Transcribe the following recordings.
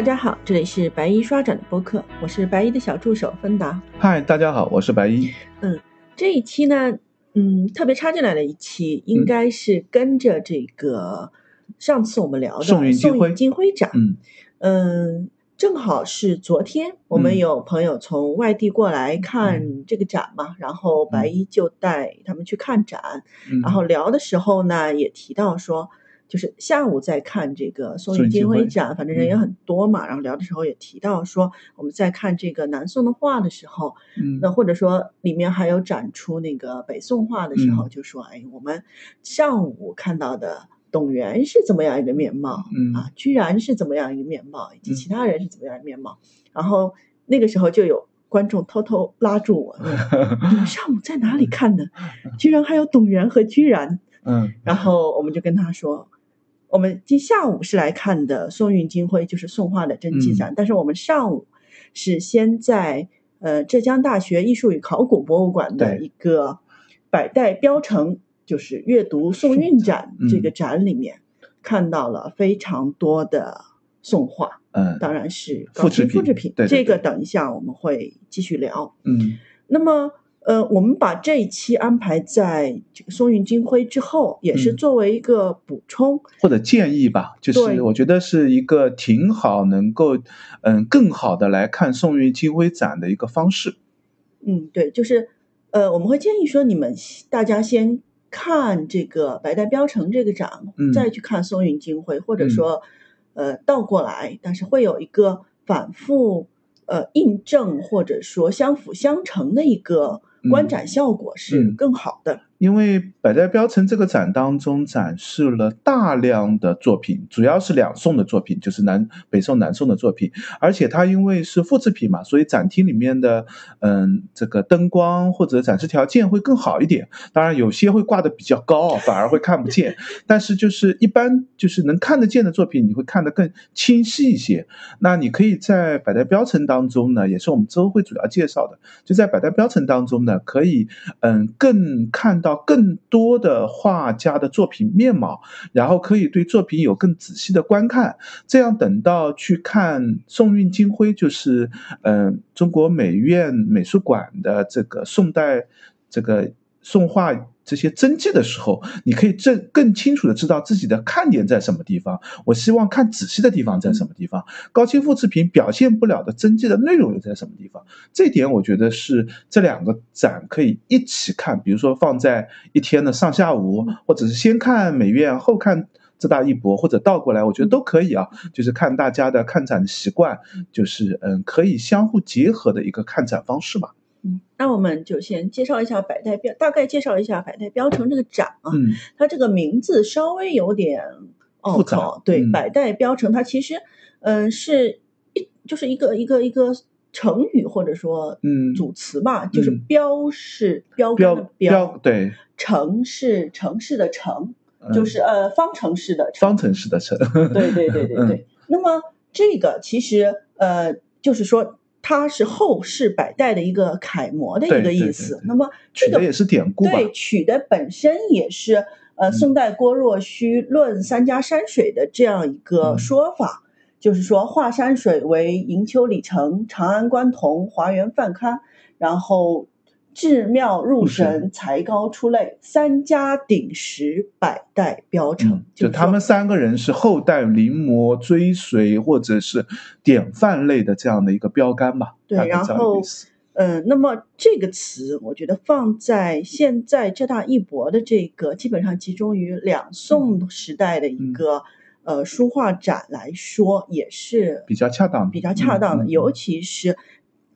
大家好，这里是白衣刷展的播客，我是白衣的小助手芬达。嗨，大家好，我是白衣。嗯，这一期呢，嗯，特别插进来的一期，应该是跟着这个上次我们聊的宋运金辉展，嗯嗯，正好是昨天我们有朋友从外地过来看这个展嘛，然后白衣就带他们去看展，嗯然后聊的时候呢，也提到说。就是下午在看这个宋玉金辉展，反正人也很多嘛。然后聊的时候也提到说，我们在看这个南宋的画的时候，嗯那或者说里面还有展出那个北宋画的时候，嗯就说，哎，我们上午看到的董源是怎么样一个面貌，嗯啊，居然是怎么样一个面貌，以及嗯其他人是怎么样一个面貌。然后那个时候就有观众偷偷拉住我，问你们上午在哪里看的？居然还有董源和居然。嗯然后我们就跟他说，我们今下午是来看的宋韵金辉，就是宋画的真迹嗯。展，但是我们上午是先在呃浙江大学艺术与考古博物馆的一个百代标城，就是阅读宋韵展嗯。这个展里面、看到了非常多的宋画，嗯。当然是复制品复制品，对对这个等一下我们会继续聊。嗯。那么，呃，我们把这一期安排在这个松韵金辉之后，也是嗯作为一个补充。或者建议吧，就是我觉得是一个挺好，能够嗯更好的来看松韵金辉展的一个方式。嗯，对，就是，呃，我们会建议说，你们大家先看这个白带标城这个展，嗯再去看松韵金辉，或者嗯说，呃，倒过来，但是会有一个反复呃印证或者说相辅相成的一个观嗯展效果是嗯更好的。因为百代标城这个展当中展示了大量的作品，主要是两宋的作品，就是南北宋、南宋的作品。而且它因为是复制品嘛，所以展厅里面的嗯这个灯光或者展示条件会更好一点。当然有些会挂的比较高，反而会看不见。但是就是一般就是能看得见的作品，你会看得更清晰一些。那你可以在百代标城当中呢，也是我们之后会主要介绍的，就在百代标城当中呢，可以嗯更看到更多的画家的作品面貌，然后可以对作品有更仔细的观看。这样等到去看宋韵金辉，就是嗯中国美院美术馆的这个宋代这个宋画。这些真迹的时候，你可以正更清楚的知道自己的看点在什么地方。我希望看仔细的地方在什么地方，高清复制品表现不了的真迹的内容又在什么地方。这点我觉得是这两个展可以一起看，比如说放在一天的上下午，或者是先看美院后看浙大艺博，或者倒过来，我觉得都可以啊。就是看大家的看展的习惯，就是嗯可以相互结合的一个看展方式吧。嗯，那我们就先介绍一下百代标，大概介绍一下百代标城这个展啊。嗯。它这个名字稍微有点拗复杂口，对，嗯。百代标城它其实嗯、是一就是一个一个一个成语或者说嗯。组词吧，就是嗯标是标杆标的标对，城是城市的城，嗯。就是呃方程式的城。方程式的城。对对对对嗯。对。那么这个其实呃，就是说它是后世百代的一个楷模的一个对对对意思。对那么这个取的也是典故吧？对，取的本身也是呃嗯宋代郭若虚论三家山水的这样一个嗯说法。就是说，华山水为营丘李成、长安关同、华园范刊，然后至妙入入神神、才高出类，三家鼎食，百代标成。嗯，就他们三个人是后代临摹、追随或者是典范类的这样的一个标杆吧。对然后嗯，那么这个词，我觉得放在现在浙大一博的这个基本上集中于两宋时代的一嗯个、呃书画展来说，也是比较恰当的比较恰当的。尤其是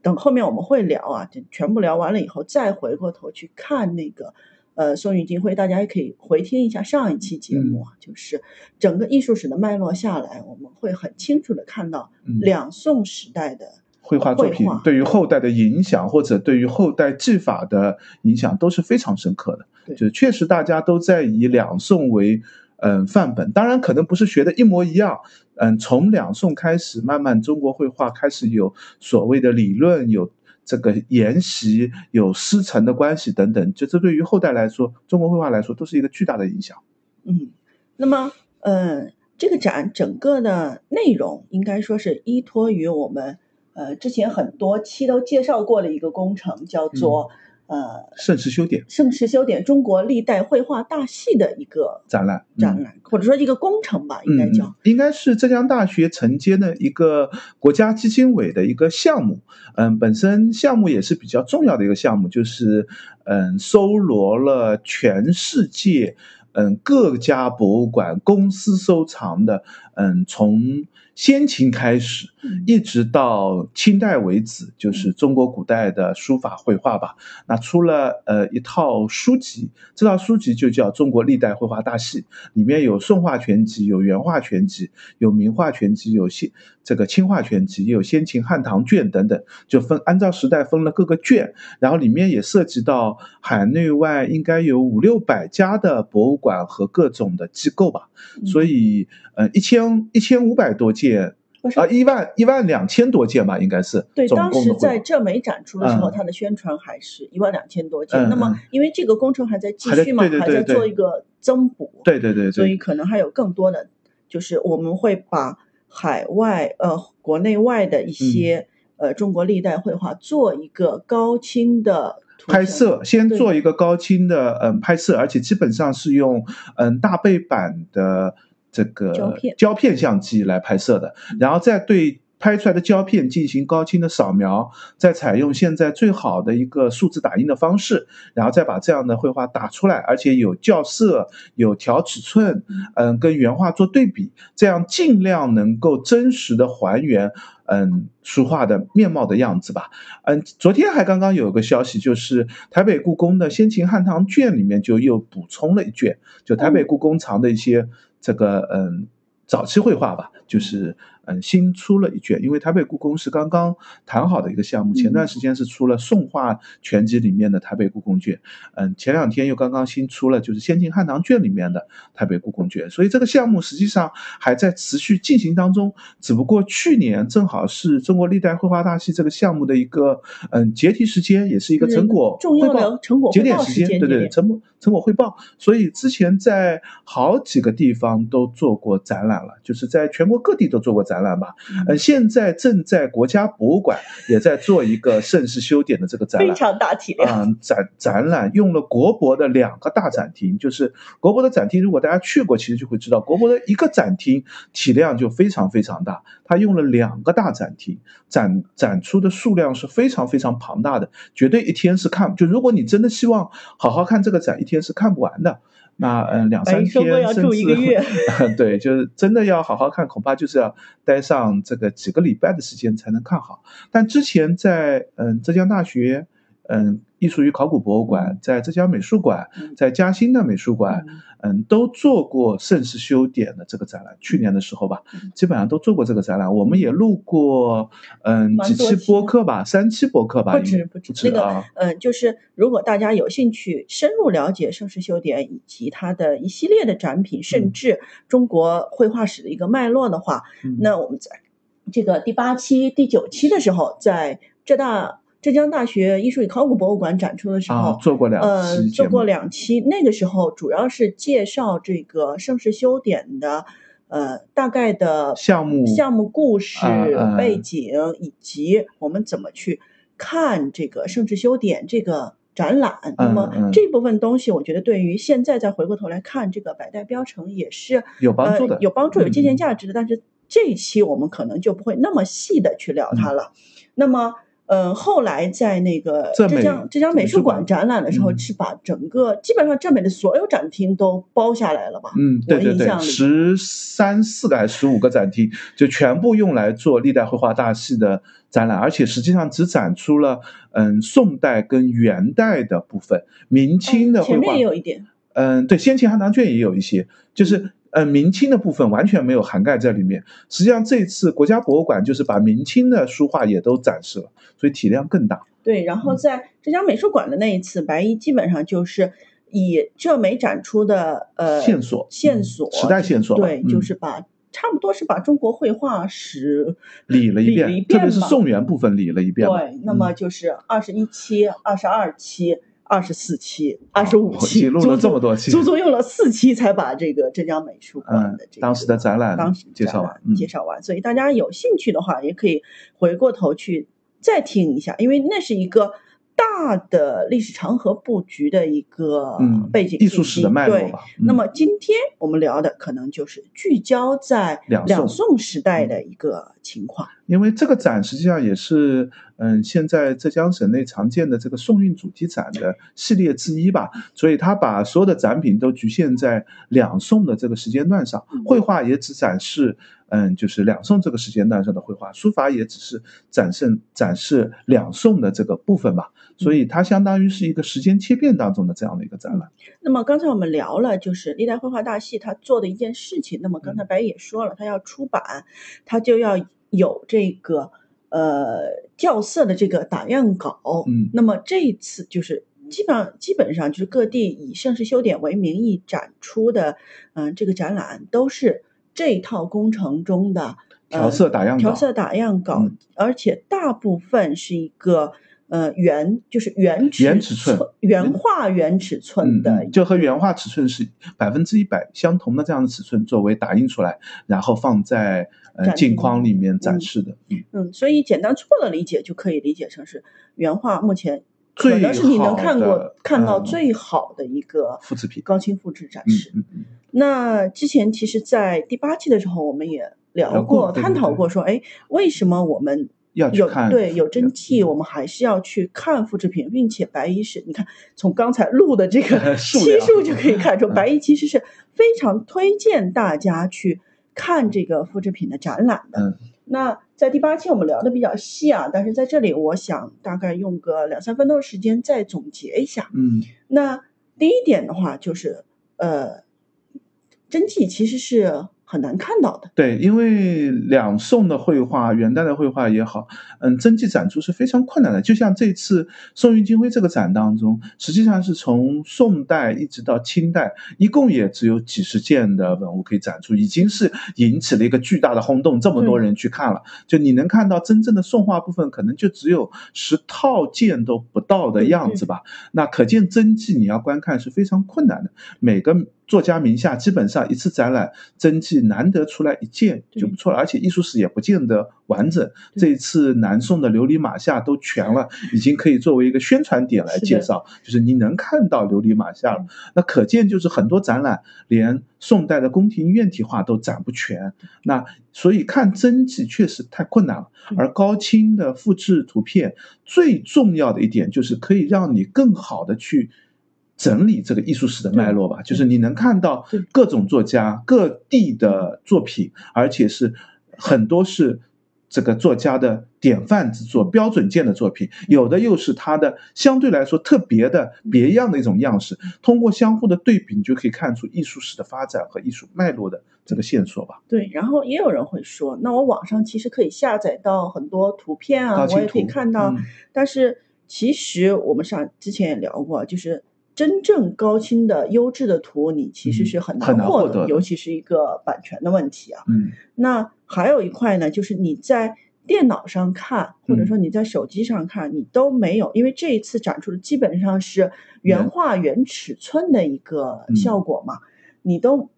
等后面我们会聊啊，就全部聊完了以后，再回过头去看那个呃宋韵金辉，大家也可以回听一下上一期节目嗯啊，就是整个艺术史的脉络下来，我们会很清楚的看到嗯两宋时代的。绘画作品对于后代的影响，或者对于后代技法的影响都是非常深刻的。对就是确实大家都在以两宋为嗯范本，当然可能不是学的一模一样。嗯，从两宋开始，慢慢中国绘画开始有所谓的理论，有这个沿袭，有师承的关系等等，就这对于后代来说，中国绘画来说都是一个巨大的影响。嗯，那么，呃，这个展整个的内容应该说是依托于我们呃之前很多期都介绍过的一个工程，叫做。呃，盛世修典，盛世修典中国历代绘画大系的一个展览，展览或者说一个工程吧，应该叫，应该是浙江大学承接的一个国家基金委的一个项目。嗯，本身项目也是比较重要的一个项目，就是嗯，搜罗了全世界嗯各家博物馆公司收藏的嗯从。先秦开始，一直到清代为止，就是中国古代的书法绘画吧。那出了呃一套书籍，这套书籍就叫《中国历代绘画大系》，里面有宋画全集，有元画全集，有明画全集，有先这个清画全集，也有先秦汉唐卷等等，就分按照时代分了各个卷。然后里面也涉及到海内外应该有五六百家的博物馆和各种的机构吧。所以呃一千一千五百多件。件啊，一万一万两千多件吧，应该是。对，当时在浙美展出的时候，它的宣传还是一万两千多件。那么，因为这个工程还在继续嘛，还在做一个增补。对对对。所以可能还有更多的，就是我们会把海外呃国内外的一些呃中国历代绘画做一个高清的拍摄，先做一个高清的嗯拍摄，而且基本上是用嗯大背板的。这个胶片相机来拍摄的，然后再对拍出来的胶片进行高清的扫描，再采用现在最好的一个数字打印的方式，然后再把这样的绘画打出来，而且有校色、有调尺寸，嗯，跟原画做对比，这样尽量能够真实的还原，嗯，书画的面貌的样子吧。嗯，昨天还刚刚有个消息，就是台北故宫的先秦汉唐卷里面就又补充了一卷，就台北故宫藏的一些。这个嗯，早期绘画吧，就是。嗯，新出了一卷，因为台北故宫是刚刚谈好的一个项目，前段时间是出了宋画全集里面的台北故宫卷，嗯，前两天又刚刚新出了就是先秦汉唐卷里面的台北故宫卷，所以这个项目实际上还在持续进行当中，只不过去年正好是中国历代绘画大系这个项目的一个嗯结题时间，也是一个成果重要的成果节点时间，对对对，成果成果汇报，所以之前在好几个地方都做过展览了，就是在全国各地都做过展。览吧，嗯，现在正在国家博物馆也在做一个盛世修典的这个展览，非常大体量。嗯，展展览用了国博的两个大展厅，就是国博的展厅，如果大家去过，其实就会知道，国博的一个展厅体量就非常非常大，它用了两个大展厅，展展出的数量是非常非常庞大的，绝对一天是看，就如果你真的希望好好看这个展，一天是看不完的。那嗯，两三天甚至 对，就是真的要好好看，恐怕就是要待上这个几个礼拜的时间才能看好。但之前在嗯浙江大学。嗯，艺术与考古博物馆在浙江美术馆，在嘉兴的美术馆，嗯，都做过盛世修典的这个展览。去年的时候吧，基本上都做过这个展览。我们也录过，嗯，几期播客吧，三期播客吧，不止不止。那个，嗯，就是如果大家有兴趣深入了解盛世修典以及它的一系列的展品，甚至中国绘画史的一个脉络的话，那我们在这个第八期、第九期的时候，在浙大。浙江大学艺术与考古博物馆展出的时候，做过两呃做过两期，那个时候主要是介绍这个盛世修典的呃大概的项目项目故事背景，以及我们怎么去看这个盛世修典这个展览。那么这部分东西，我觉得对于现在再回过头来看这个百代标城也是有帮助的，有帮助有借鉴价值的。但是这一期我们可能就不会那么细的去聊它了。那么。嗯，后来在那个浙江浙江美术馆展览的时候，是把整个基本上浙美的所有展厅都包下来了吧？嗯，对对对，十三四个还是十五个展厅，就全部用来做历代绘画大系的展览，而且实际上只展出了嗯宋代跟元代的部分，明清的绘画前面也有一点。嗯，对，先秦汉唐卷也有一些，就是。呃，明清的部分完全没有涵盖在里面。实际上，这次国家博物馆就是把明清的书画也都展示了，所以体量更大。对，然后在浙江美术馆的那一次，白衣基本上就是以浙美展出的呃线索线索时代线索，对，就是把差不多是把中国绘画史理了一遍，特别是宋元部分理了一遍。对，那么就是二十一期、二十二期。二十四期、二十五期，录了这么多期，足足用了四期才把这个浙江美术馆的这个当时的展览当时介绍完，介绍完。所以大家有兴趣的话，也可以回过头去再听一下，因为那是一个。大的历史长河布局的一个背景，艺术史的脉络吧。那么今天我们聊的可能就是聚焦在两宋时代的一个情况。因为这个展实际上也是，嗯，现在浙江省内常见的这个宋韵主题展的系列之一吧。所以他把所有的展品都局限在两宋的这个时间段上，绘画也只展示。嗯，就是两宋这个时间段上的绘画，书法也只是展示展示两宋的这个部分吧，所以它相当于是一个时间切片当中的这样的一个展览。那么刚才我们聊了，就是历代绘画大系他做的一件事情。那么刚才白也说了，他要出版，他就要有这个呃校色的这个打样稿。嗯，那么这一次就是基本上基本上就是各地以盛世修典为名义展出的，嗯，这个展览都是。这套工程中的调色打样调色打样稿，而且大部分是一个呃原就是原原尺寸原画原尺寸的，就和原画尺寸是百分之一百相同的这样的尺寸作为打印出来，然后放在呃镜框里面展示的。嗯，所以简单粗暴的理解就可以理解成是原画目前可能是你能看过看到最好的一个复制品高清复制展示。那之前其实，在第八期的时候，我们也聊过、探讨过，说，哎，为什么我们有对有蒸汽，我们还是要去看复制品，并且白衣是，你看从刚才录的这个 期数就可以看出，白衣其实是非常推荐大家去看这个复制品的展览的。那在第八期我们聊的比较细啊，但是在这里我想大概用个两三分钟的时间再总结一下。嗯，那第一点的话就是，呃。真迹其实是。很难看到的，对，因为两宋的绘画、元代的绘画也好，嗯，真迹展出是非常困难的。就像这次宋韵金辉这个展当中，实际上是从宋代一直到清代，一共也只有几十件的文物可以展出，已经是引起了一个巨大的轰动，这么多人去看了。就你能看到真正的宋画部分，可能就只有十套件都不到的样子吧。那可见真迹你要观看是非常困难的。每个作家名下基本上一次展览真迹难得出来一件就不错了，而且艺术史也不见得完整。这一次南宋的琉璃马下都全了，已经可以作为一个宣传点来介绍，就是你能看到琉璃马下了。那可见就是很多展览连宋代的宫廷院体画都展不全。那所以看真迹确实太困难了。而高清的复制图片最重要的一点就是可以让你更好的去。整理这个艺术史的脉络吧，就是你能看到各种作家各地的作品，而且是很多是这个作家的典范之作、标准件的作品，有的又是他的相对来说特别的别样的一种样式。通过相互的对比，你就可以看出艺术史的发展和艺术脉络的这个线索吧。对，然后也有人会说，那我网上其实可以下载到很多图片啊，我也可以看到。但是其实我们上之前也聊过，就是。真正高清的优质的图，你其实是很难获得，尤其是一个版权的问题啊。嗯，那还有一块呢，就是你在电脑上看，或者说你在手机上看，你都没有，因为这一次展出的基本上是原画原尺寸的一个效果嘛，你都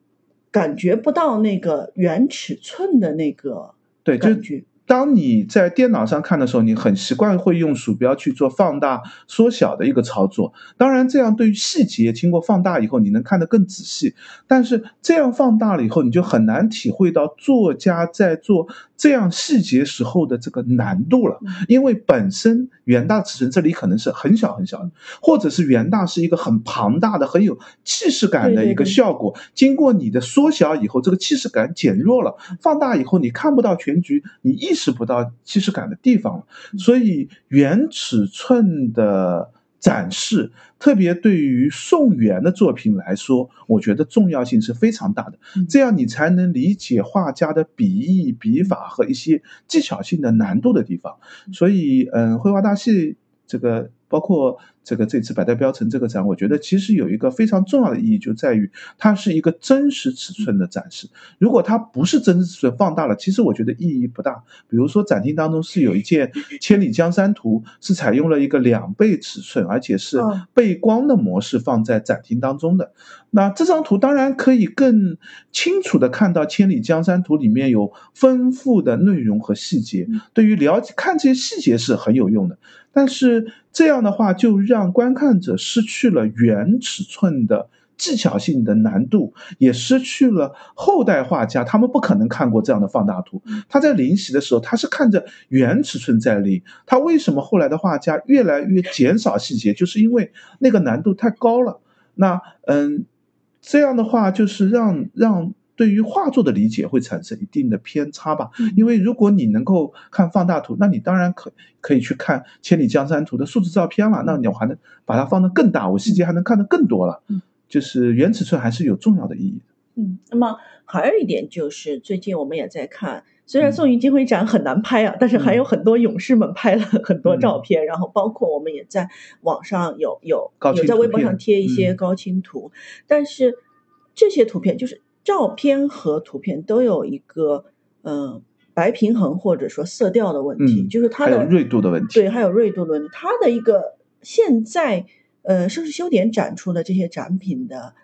感觉不到那个原尺寸的那个感觉。当你在电脑上看的时候，你很习惯会用鼠标去做放大、缩小的一个操作。当然，这样对于细节经过放大以后，你能看得更仔细。但是这样放大了以后，你就很难体会到作家在做这样细节时候的这个难度了。因为本身元大尺寸这里可能是很小很小的，或者是元大是一个很庞大的、很有气势感的一个效果。经过你的缩小以后，这个气势感减弱了。放大以后，你看不到全局，你意。识不到气势感的地方了，所以原尺寸的展示，特别对于宋元的作品来说，我觉得重要性是非常大的。这样你才能理解画家的笔意、笔法和一些技巧性的难度的地方。所以，嗯，绘画大戏这个包括这个这次百代标城这个展，我觉得其实有一个非常重要的意义，就在于它是一个真实尺寸的展示。如果它不是真实尺寸放大了，其实我觉得意义不大。比如说展厅当中是有一件 《千里江山图》，是采用了一个两倍尺寸，而且是背光的模式放在展厅当中的。那这张图当然可以更清楚的看到《千里江山图》里面有丰富的内容和细节，对于了解看这些细节是很有用的。但是这样的话，就让观看者失去了原尺寸的技巧性的难度，也失去了后代画家他们不可能看过这样的放大图。他在临习的时候，他是看着原尺寸在临。他为什么后来的画家越来越减少细节？就是因为那个难度太高了。那嗯，这样的话就是让让。对于画作的理解会产生一定的偏差吧，因为如果你能够看放大图，那你当然可可以去看《千里江山图》的数字照片了，那你还能把它放得更大，我细节还能看得更多了。嗯，就是原尺寸还是有重要的意义的。嗯，那么还有一点就是，最近我们也在看，虽然宋云金辉展很难拍啊，但是还有很多勇士们拍了很多照片，然后包括我们也在网上有有有在微博上贴一些高清图，但是这些图片就是。照片和图片都有一个嗯白平衡或者说色调的问题，就是它的锐度的问题。对，还有锐度的问题。它的一个现在呃盛世修典展出的这些展品的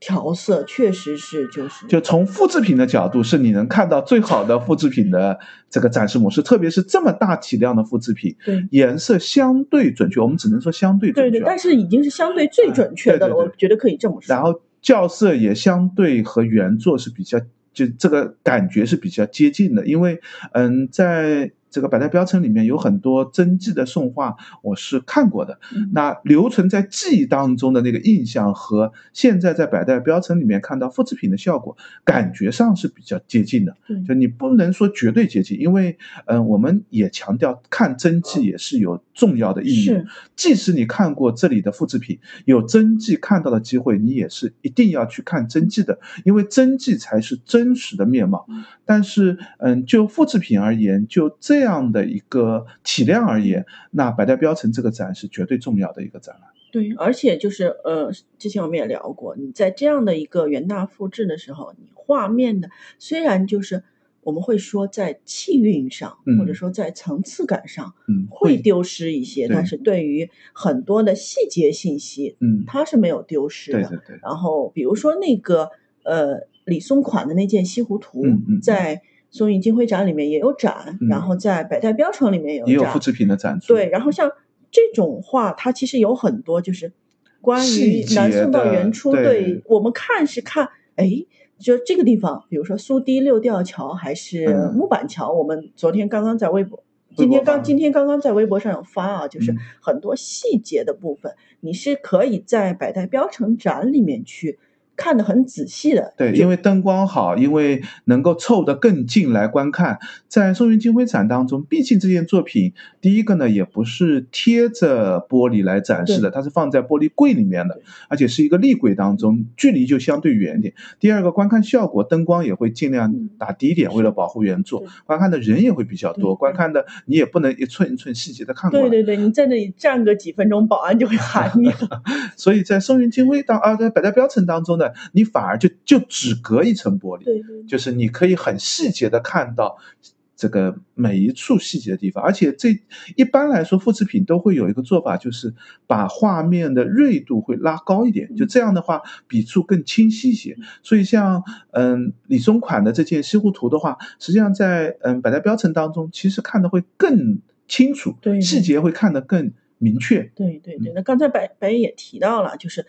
调色，确实是就是就从复制品的角度，是你能看到最好的复制品的这个展示模式，特别是这么大体量的复制品，对颜色相对准确，我们只能说相对准确。对对，但是已经是相对最准确的了，我觉得可以这么说。然后。校色也相对和原作是比较，就这个感觉是比较接近的，因为，嗯，在。这个百代标称里面有很多真迹的宋画，我是看过的。那留存在记忆当中的那个印象和现在在百代标称里面看到复制品的效果，感觉上是比较接近的。就你不能说绝对接近，因为嗯，我们也强调看真迹也是有重要的意义。即使你看过这里的复制品，有真迹看到的机会，你也是一定要去看真迹的，因为真迹才是真实的面貌。但是嗯，就复制品而言，就这。这样的一个体量而言，那百代标城这个展是绝对重要的一个展览。对，而且就是呃，之前我们也聊过，你在这样的一个元大复制的时候，你画面的虽然就是我们会说在气韵上，或者说在层次感上，嗯，会丢失一些，但是对于很多的细节信息，嗯，它是没有丢失的。对对对。然后比如说那个呃李松款的那件西湖图，在。松韵金辉展里面也有展，然后在百代标城里面有也有复制品的展。对，然后像这种画，它其实有很多就是关于南宋到元初，对我们看是看，哎，就这个地方，比如说苏堤六吊桥还是木板桥，我们昨天刚刚在微博，今天刚今天刚刚在微博上有发啊，就是很多细节的部分，你是可以在百代标城展里面去。看得很仔细的，对，因为灯光好，因为能够凑得更近来观看。在宋云金辉展当中，毕竟这件作品，第一个呢，也不是贴着玻璃来展示的，它是放在玻璃柜里面的，而且是一个立柜当中，距离就相对远一点。第二个，观看效果，灯光也会尽量打低一点，为了保护原作。观看的人也会比较多，观看的你也不能一寸一寸细节的看过对对对，你在那里站个几分钟，保安就会喊你了。所以在宋云金辉当啊，在百家标城当中呢。你反而就就只隔一层玻璃，对对，就是你可以很细节的看到这个每一处细节的地方，而且这一般来说复制品都会有一个做法，就是把画面的锐度会拉高一点，就这样的话笔触更清晰一些。所以像嗯李松款的这件西湖图的话，实际上在嗯百代标层当中，其实看的会更清楚，对细节会看得更明确。对对对，那刚才白白也提到了，就是。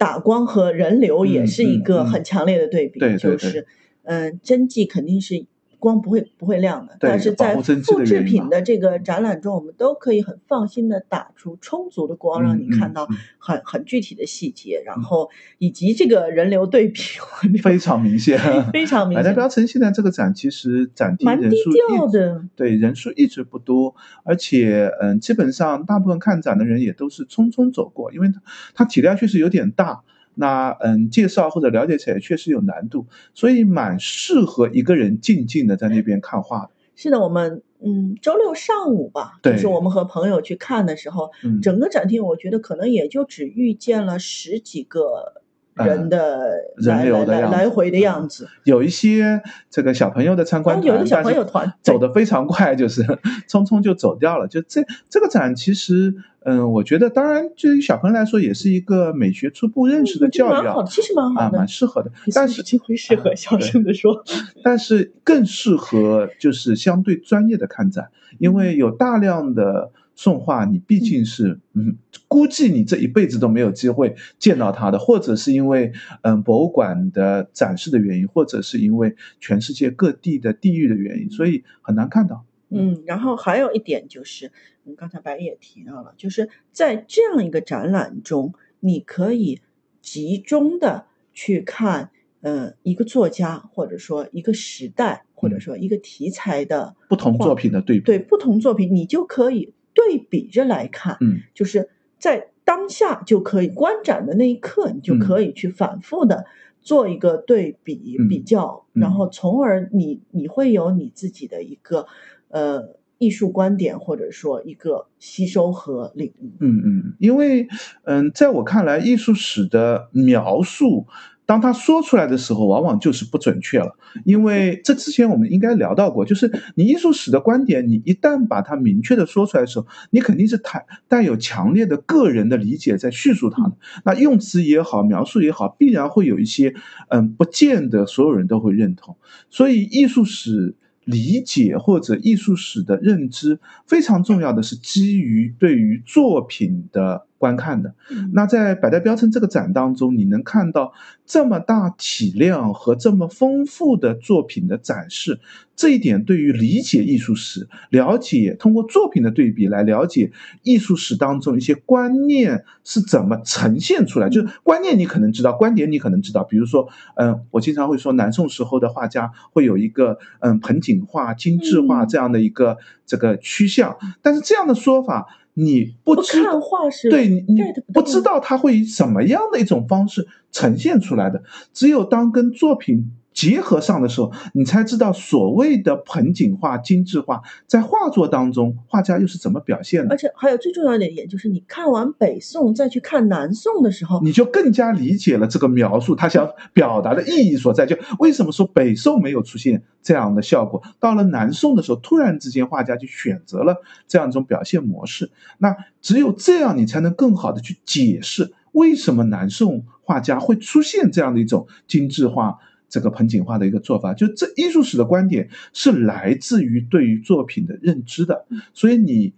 打光和人流也是一个很强烈的对比，就是，嗯，真迹肯定是。光不会不会亮的，但是在复制品的这个展览中，我们都可以很放心的打出充足的光，让你看到很很具体的细节，然后以及这个人流对比 非常明显，非常明显。百代标城现在这个展其实展厅人数的，对人数一直不多，而且嗯，基本上大部分看展的人也都是匆匆走过，因为它它体量确实有点大。那嗯，介绍或者了解起来确实有难度，所以蛮适合一个人静静的在那边看画的。是的，我们嗯，周六上午吧，就是我们和朋友去看的时候，嗯整个展厅我觉得可能也就只遇见了十几个人的人流的样来回的样子。有一些这个小朋友的参观有一个小朋友团走的非常快，就是 匆匆就走掉了。就这这个展，其实嗯，我觉得当然对于小朋友来说，也是一个美学初步认识的教育啊蛮好的，，其实蛮好啊，的蛮。适合的。但是机会适合，小声的说。但是更适合就是相对专业的看展，因为有大量的宋画，你毕竟是嗯，估计你这一辈子都没有机会见到他的，或者是因为嗯博物馆的展示的原因，或者是因为全世界各地的地域的原因，所以很难看到。嗯，然后还有一点就是，嗯，刚才白也提到了，就是在这样一个展览中，你可以集中的去看，呃，一个作家或者说一个时代或者嗯。说一个题材的不同作品的对比，对不同作品，你就可以对比着来看，嗯。就是在当下就可以观展的那一刻，你就可以去反复的做一个对比、嗯比较，嗯。然后从而你你会有你自己的一个呃艺术观点，或者说一个吸收和领悟。嗯嗯，因为嗯，在我看来，艺术史的描述，当他说出来的时候，往往就是不准确了。因为这之前我们应该聊到过，就是你艺术史的观点，你一旦把它明确的说出来的时候，你肯定是带带有强烈的个人的理解在叙述它的。那用词也好，描述也好，必然会有一些嗯，不见得所有人都会认同。所以艺术史。理解或者艺术史的认知非常重要的是基于对于作品的观看的。嗯那在百代标称这个展当中，你能看到这么大体量和这么丰富的作品的展示，这一点对于理解艺术史、了解通过作品的对比来了解艺术史当中一些观念是怎么呈现出来，就是观念你可能知道，观点你可能知道。比如说，嗯，我经常会说，南宋时候的画家会有一个嗯盆景画、精致画嗯这样的一个这个趋向，但是这样的说法。你不看画是对你，你不知道它会以什么样的一种方式呈现出来的。只有当跟作品结合上的时候，你才知道所谓的盆景画、精致画在画作当中，画家又是怎么表现的而。且还有最重要的一点就是，你看完北宋再去看南宋的时候，你就更加理解了这个描述他想表达的意义所在。就为什么说北宋没有出现这样的效果，到了南宋的时候，突然之间画家就选择了这样一种表现模式。那只有这样，你才能更好的去解释为什么南宋画家会出现这样的一种精致化。这个盆景画的一个做法，就这艺术史的观点是来自于对于作品的认知的，所以你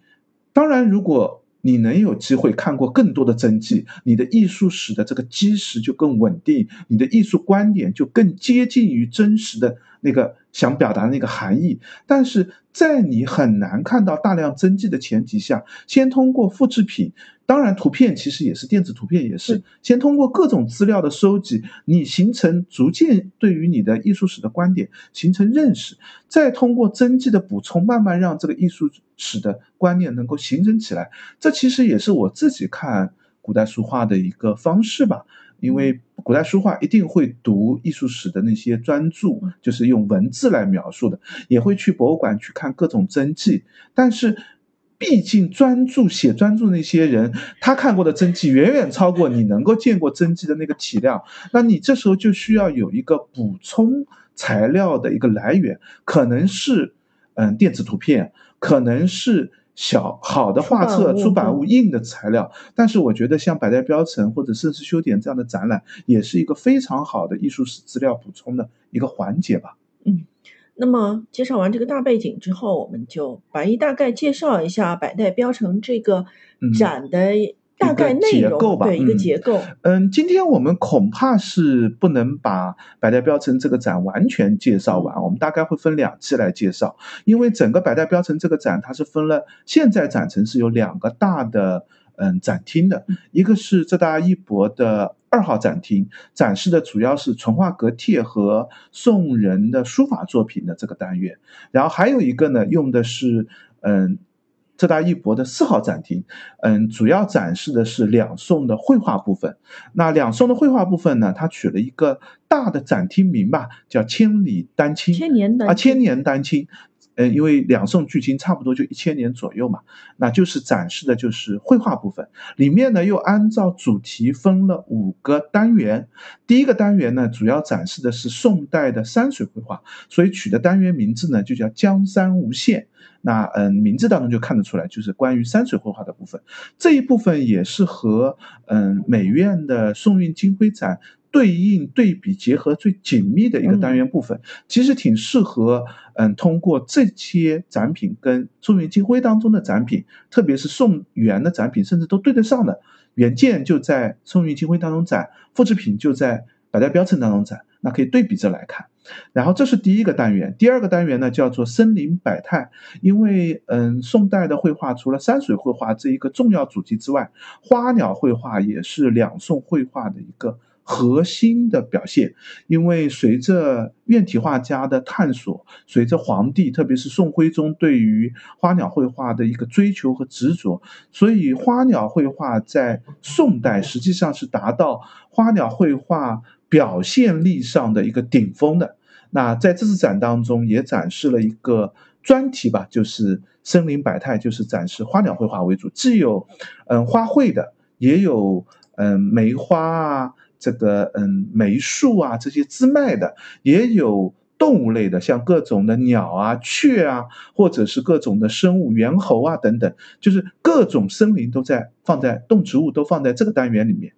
当然如果你能有机会看过更多的真迹，你的艺术史的这个基石就更稳定，你的艺术观点就更接近于真实的那个想表达的那个含义。但是在你很难看到大量真迹的前提下，先通过复制品，当然图片其实也是电子图片，也是先通过各种资料的收集，你形成逐渐对于你的艺术史的观点形成认识，再通过真迹的补充，慢慢让这个艺术史的观念能够形成起来。这其实也是我自己看古代书画的一个方式吧。因为古代书画一定会读艺术史的那些专著，就是用文字来描述的，也会去博物馆去看各种真迹。但是，毕竟专著写专著那些人，他看过的真迹远远超过你能够见过真迹的那个体量。那你这时候就需要有一个补充材料的一个来源，可能是嗯电子图片，可能是。小好的画册、出出版物版物印的材料，但是我觉得像百代标城或者盛世修典这样的展览，也是一个非常好的艺术史资料补充的一个环节吧。嗯那么介绍完这个大背景之后，我们就白一大概介绍一下百代标城这个嗯。展的大概内容，结构吧对一个嗯结构。嗯，今天我们恐怕是不能把百代标城这个展完全介绍完，我们大概会分两期来介绍，因为整个百代标城这个展它是分了，现在展陈是有两个大的嗯展厅的，一个是浙大一博的。二号展厅展示的主要是淳化阁帖和宋人的书法作品的这个单元，然后还有一个呢，用的是嗯浙大一博的四号展厅，嗯，主要展示的是两宋的绘画部分。那两宋的绘画部分呢，它取了一个大的展厅名吧，叫“千里丹青”千年丹啊，千年丹青。嗯，因为两宋距今差不多就一千年左右嘛，那就是展示的就是绘画部分。里面呢又按照主题分了五个单元。第一个单元呢主要展示的是宋代的山水绘画，所以取的单元名字呢就叫江山无限。那嗯，名字当中就看得出来，就是关于山水绘画的部分。这一部分也是和嗯美院的宋韵金辉展。对应对比结合最紧密的一个单元部分，其实挺适合，嗯，通过这些展品跟宋韵金辉当中的展品，特别是宋元的展品，甚至都对得上的。原件就在宋韵金辉当中展，复制品就在百代标称当中展，那可以对比着来看。然后这是第一个单元，第二个单元呢叫做森林百态，因为嗯，宋代的绘画除了山水绘画这一个重要主题之外，花鸟绘画也是两宋绘画的一个。核心的表现，因为随着院体画家的探索，随着皇帝，特别是宋徽宗对于花鸟绘画的一个追求和执着，所以花鸟绘画在宋代实际上是达到花鸟绘画表现力上的一个顶峰的。那在这次展当中也展示了一个专题吧，就是森林百态，就是展示花鸟绘画为主，既有嗯花卉的，也有嗯梅花啊。这个嗯，梅树啊，这些枝脉的，也有动物类的，像各种的鸟啊、雀啊，或者是各种的生物，猿猴啊等等，就是各种森林都在放在动植物都放在这个单元里面。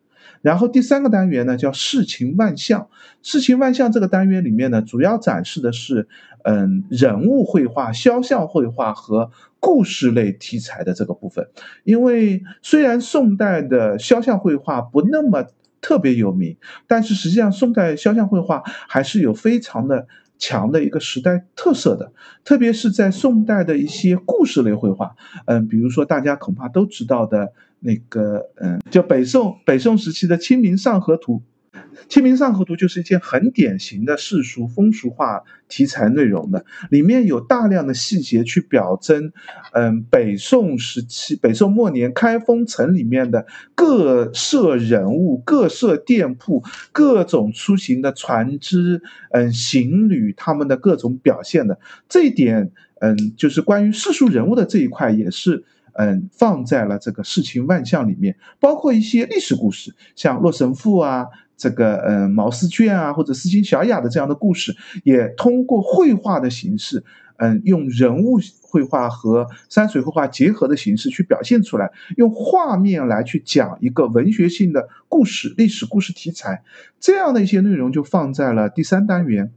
然后第三个单元呢，叫世情万象。世情万象这个单元里面呢，主要展示的是嗯，人物绘画、肖像绘画和故事类题材的这个部分。因为虽然宋代的肖像绘画不那么。特别有名，但是实际上宋代肖像绘画还是有非常的强的一个时代特色的，特别是在宋代的一些故事类绘画，嗯，比如说大家恐怕都知道的那个，嗯，叫北宋北宋时期的《清明上河图》。《清明上河图》就是一件很典型的世俗风俗画题材内容的，里面有大量的细节去表征，嗯，北宋时期、北宋末年开封城里面的各色人物、各色店铺、各种出行的船只、嗯，行旅他们的各种表现的这一点，嗯，就是关于世俗人物的这一块也是，嗯，放在了这个世情万象里面，包括一些历史故事，像《洛神赋》啊。这个嗯，毛思卷啊，或者诗经小雅的这样的故事，也通过绘画的形式，嗯，用人物绘画和山水绘画结合的形式去表现出来，用画面来去讲一个文学性的故事、历史故事题材，这样的一些内容就放在了第三单元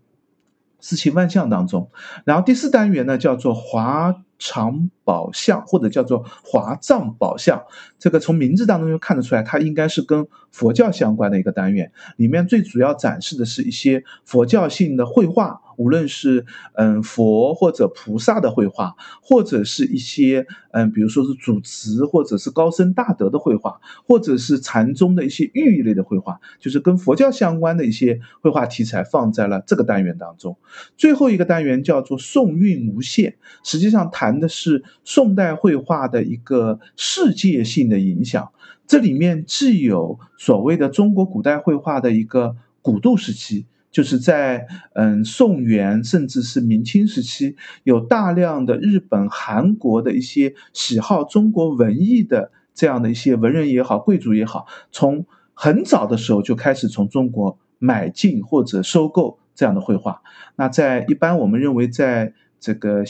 四情万象当中。然后第四单元呢，叫做华。藏宝相或者叫做华藏宝相，这个从名字当中就看得出来，它应该是跟佛教相关的一个单元。里面最主要展示的是一些佛教性的绘画。无论是嗯佛或者菩萨的绘画，或者是一些嗯，比如说是主持或者是高僧大德的绘画，或者是禅宗的一些寓意类的绘画，就是跟佛教相关的一些绘画题材放在了这个单元当中。最后一个单元叫做宋韵无限，实际上谈的是宋代绘画的一个世界性的影响。这里面既有所谓的中国古代绘画的一个古渡时期。就是在嗯宋元甚至是明清时期，有大量的日本、韩国的一些喜好中国文艺的这样的一些文人也好、贵族也好，从很早的时候就开始从中国买进或者收购这样的绘画。那在一般我们认为，在这个。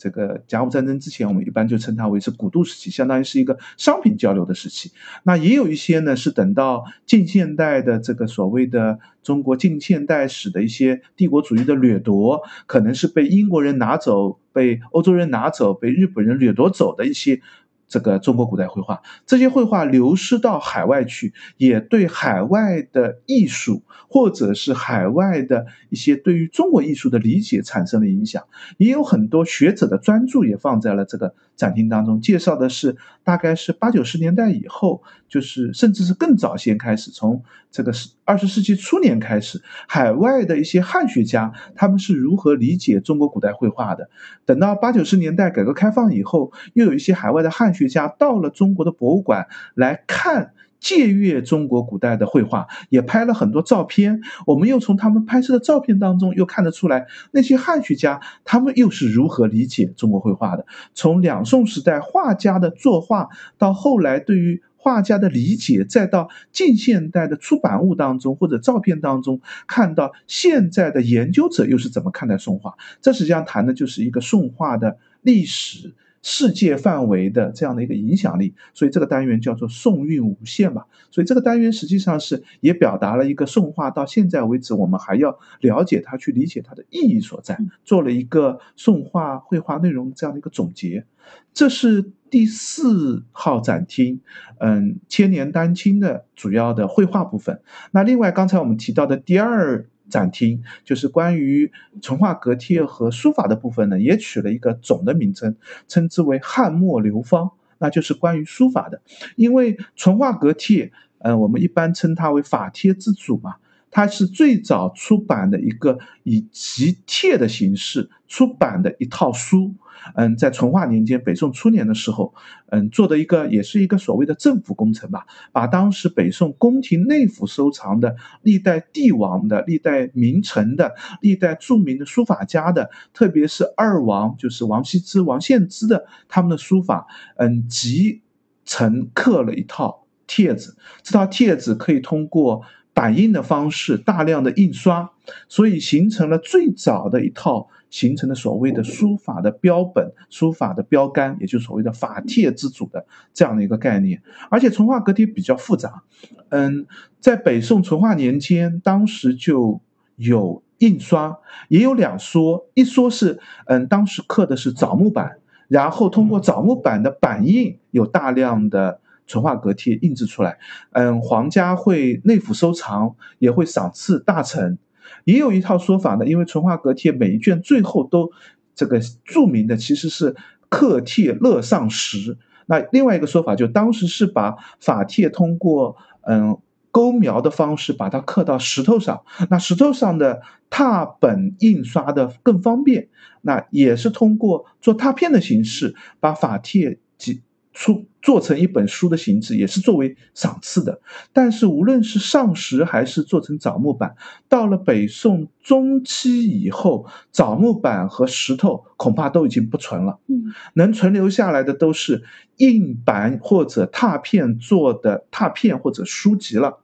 这个甲午战争之前，我们一般就称它为是古都时期，相当于是一个商品交流的时期。那也有一些呢，是等到近现代的这个所谓的中国近现代史的一些帝国主义的掠夺，可能是被英国人拿走、被欧洲人拿走、被日本人掠夺走的一些。这个中国古代绘画，这些绘画流失到海外去，也对海外的艺术，或者是海外的一些对于中国艺术的理解产生了影响。也有很多学者的专注也放在了这个展厅当中，介绍的是大概是八九十年代以后，就是甚至是更早先开始，从这个是二十世纪初年开始，海外的一些汉学家他们是如何理解中国古代绘画的。等到八九十年代改革开放以后，又有一些海外的汉学。学家到了中国的博物馆来看借阅中国古代的绘画，也拍了很多照片。我们又从他们拍摄的照片当中，又看得出来那些汉学家他们又是如何理解中国绘画的。从两宋时代画家的作画，到后来对于画家的理解，再到近现代的出版物当中或者照片当中，看到现在的研究者又是怎么看待宋画。这实际上谈的就是一个宋画的历史。世界范围的这样的一个影响力，所以这个单元叫做“宋韵无限”吧。所以这个单元实际上是也表达了一个宋画到现在为止，我们还要了解它，去理解它的意义所在，做了一个宋画绘画内容这样的一个总结。这是第四号展厅，嗯，千年丹青的主要的绘画部分。那另外刚才我们提到的第二。展厅就是关于淳化阁帖和书法的部分呢，也取了一个总的名称，称之为汉末流芳，那就是关于书法的。因为淳化阁帖，嗯，我们一般称它为法帖之祖嘛。它是最早出版的一个以集帖的形式出版的一套书，嗯，在淳化年间，北宋初年的时候，嗯，做的一个也是一个所谓的政府工程吧，把当时北宋宫廷内府收藏的历代帝王的、历代名臣的、历代著名的书法家的，特别是二王，就是王羲之、王献之的他们的书法，嗯，集成刻了一套帖子，这套帖子可以通过。版印的方式，大量的印刷，所以形成了最早的一套形成的所谓的书法的标本、书法的标杆，也就是所谓的法帖之祖的这样的一个概念。而且淳化阁帖比较复杂，嗯，在北宋淳化年间，当时就有印刷，也有两说，一说是，嗯，当时刻的是枣木板，然后通过枣木板的版印，有大量的。淳化阁帖印制出来，嗯，皇家会内府收藏，也会赏赐大臣。也有一套说法呢，因为淳化阁帖每一卷最后都这个著名的其实是刻帖乐上石。那另外一个说法就当时是把法帖通过嗯勾描的方式把它刻到石头上，那石头上的拓本印刷的更方便，那也是通过做拓片的形式把法帖及。出做成一本书的形制，也是作为赏赐的。但是无论是上石还是做成枣木板，到了北宋中期以后，枣木板和石头恐怕都已经不存了。嗯，能存留下来的都是硬板或者拓片做的拓片或者书籍了。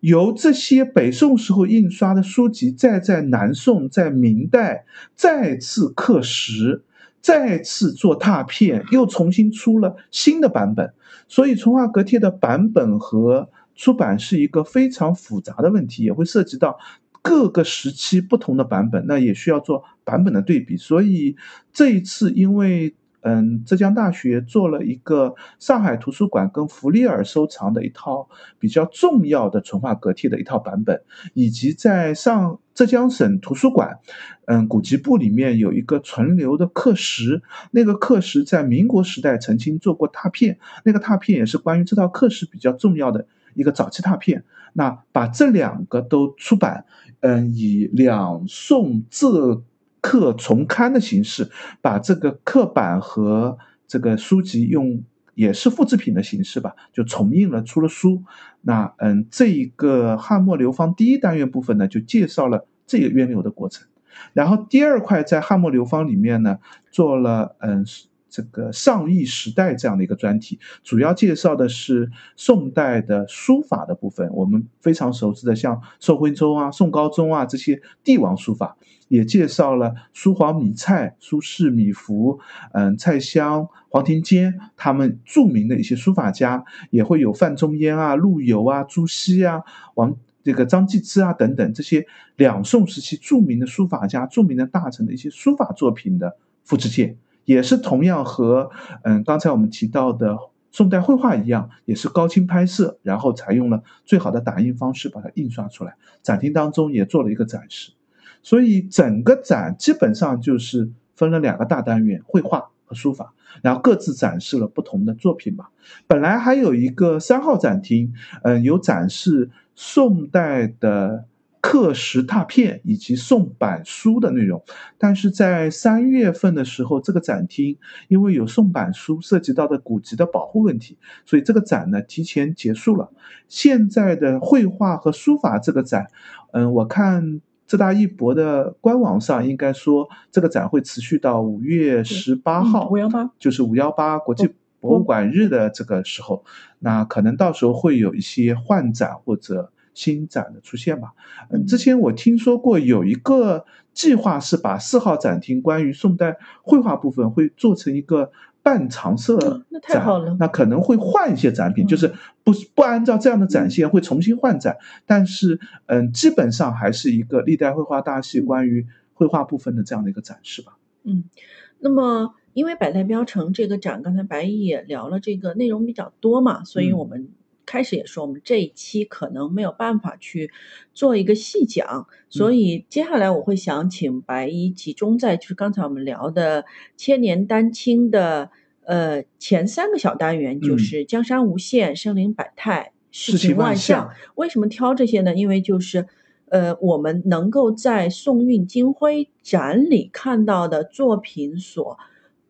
由这些北宋时候印刷的书籍，再在南宋、在明代再次刻石。再次做拓片，又重新出了新的版本，所以淳化阁帖的版本和出版是一个非常复杂的问题，也会涉及到各个时期不同的版本，那也需要做版本的对比。所以这一次，因为嗯，浙江大学做了一个上海图书馆跟弗利尔收藏的一套比较重要的淳化阁帖的一套版本，以及在上浙江省图书馆，嗯，古籍部里面有一个存留的刻石，那个刻石在民国时代曾经做过拓片，那个拓片也是关于这套刻石比较重要的一个早期拓片。那把这两个都出版，嗯，以两宋浙。刻重刊的形式，把这个刻板和这个书籍用也是复制品的形式吧，就重印了，出了书。那嗯，这一个汉末流芳第一单元部分呢，就介绍了这个渊流的过程。然后第二块在汉末流芳里面呢，做了嗯。这个上亿时代这样的一个专题，主要介绍的是宋代的书法的部分。我们非常熟知的，像宋徽宗啊、宋高宗啊这些帝王书法，也介绍了苏黄米蔡、苏轼、米芾、嗯蔡襄、黄庭坚他们著名的一些书法家，也会有范仲淹啊、陆游啊、朱熹啊、王这个张继之啊等等这些两宋时期著名的书法家、著名的大臣的一些书法作品的复制件。也是同样和嗯刚才我们提到的宋代绘画一样，也是高清拍摄，然后采用了最好的打印方式把它印刷出来。展厅当中也做了一个展示，所以整个展基本上就是分了两个大单元：绘画和书法，然后各自展示了不同的作品吧。本来还有一个三号展厅，嗯，有展示宋代的刻石拓片以及宋版书的内容。但是在三月份的时候，这个展厅因为有宋版书涉及到的古籍的保护问题，所以这个展呢提前结束了。现在的绘画和书法这个展，嗯，我看浙大艺博的官网上应该说这个展会持续到五月十八号，五幺八就是五幺八国际博物馆日的这个时候，那可能到时候会有一些换展或者。新展的出现吧，嗯，之前我听说过有一个计划是把四号展厅关于宋代绘画部分会做成一个半常设那太好了，那可能会换一些展品，就是不不按照这样的展现会重新换展，但是嗯，基本上还是一个历代绘画大系关于绘画部分的这样的一个展示吧。嗯，那么因为百代标城这个展，刚才白毅也聊了，这个内容比较多嘛，所以我们。开始也说，我们这一期可能没有办法去做一个细讲，所以接下来我会想请白衣集中在就是刚才我们聊的千年丹青的呃前三个小单元，就是江山无限、生灵百态、世情万象。为什么挑这些呢？因为就是呃我们能够在宋韵金辉展里看到的作品所。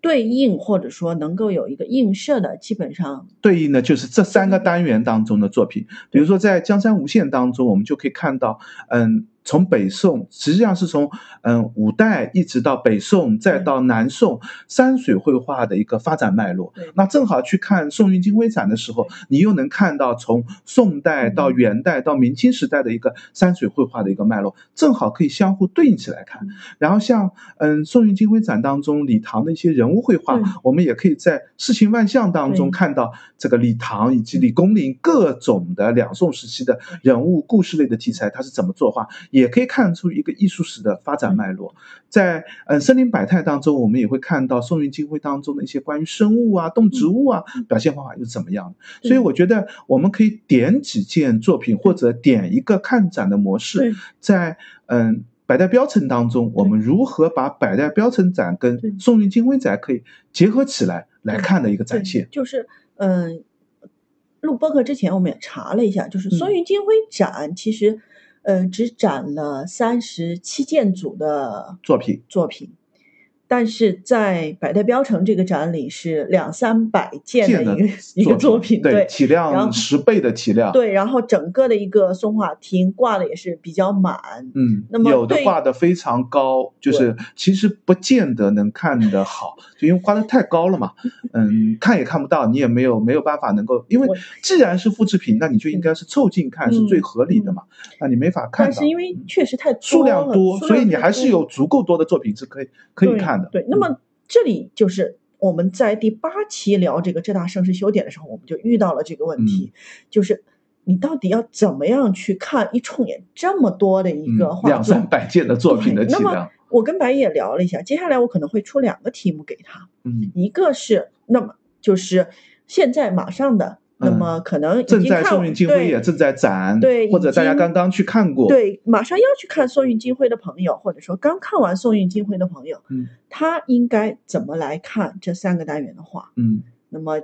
对应或者说能够有一个映射的，基本上对应的就是这三个单元当中的作品。比如说在《江山无限》当中，我们就可以看到，嗯。从北宋，实际上是从嗯五代一直到北宋，再到南宋山水绘画的一个发展脉络。那正好去看宋韵金徽展的时候，你又能看到从宋代到元代到明清时代的一个山水绘画的一个脉络，正好可以相互对应起来看。然后像嗯宋韵金徽展当中李唐的一些人物绘画，我们也可以在世情万象当中看到这个李唐以及李公麟各种的两宋时期的人物故事类的题材，他是怎么作画。也可以看出一个艺术史的发展脉络，在嗯森林百态当中，我们也会看到宋韵金徽当中的一些关于生物啊、动植物啊表现方法又怎么样。所以我觉得我们可以点几件作品，或者点一个看展的模式，在嗯百代标城当中，我们如何把百代标城展跟宋韵金辉展可以结合起来来看的一个展现。就是嗯，录播课之前我们也查了一下，就是宋韵金辉展其实。呃，只展了三十七件组的作品作品。但是在百代标城这个展里是两三百件的一个一个作品，对体量十倍的体量，对，然后整个的一个松画厅挂的也是比较满，嗯，那么有的挂的非常高，就是其实不见得能看得好，就因为挂的太高了嘛，嗯，看也看不到，你也没有没有办法能够，因为既然是复制品，那你就应该是凑近看是最合理的嘛，那你没法看到，但是因为确实太数量多，所以你还是有足够多的作品是可以可以看。对，那么这里就是我们在第八期聊这个浙大盛世修典的时候，我们就遇到了这个问题，就是你到底要怎么样去看一冲眼这么多的一个画两三百件的作品的体量？我跟白也聊了一下，接下来我可能会出两个题目给他，嗯，一个是那么就是现在马上的。那么可能正在宋韵金辉也正在展，对，或者大家刚刚去看过，对，马上要去看宋运金辉的朋友，或者说刚看完宋运金辉的朋友，嗯，他应该怎么来看这三个单元的画？嗯，那么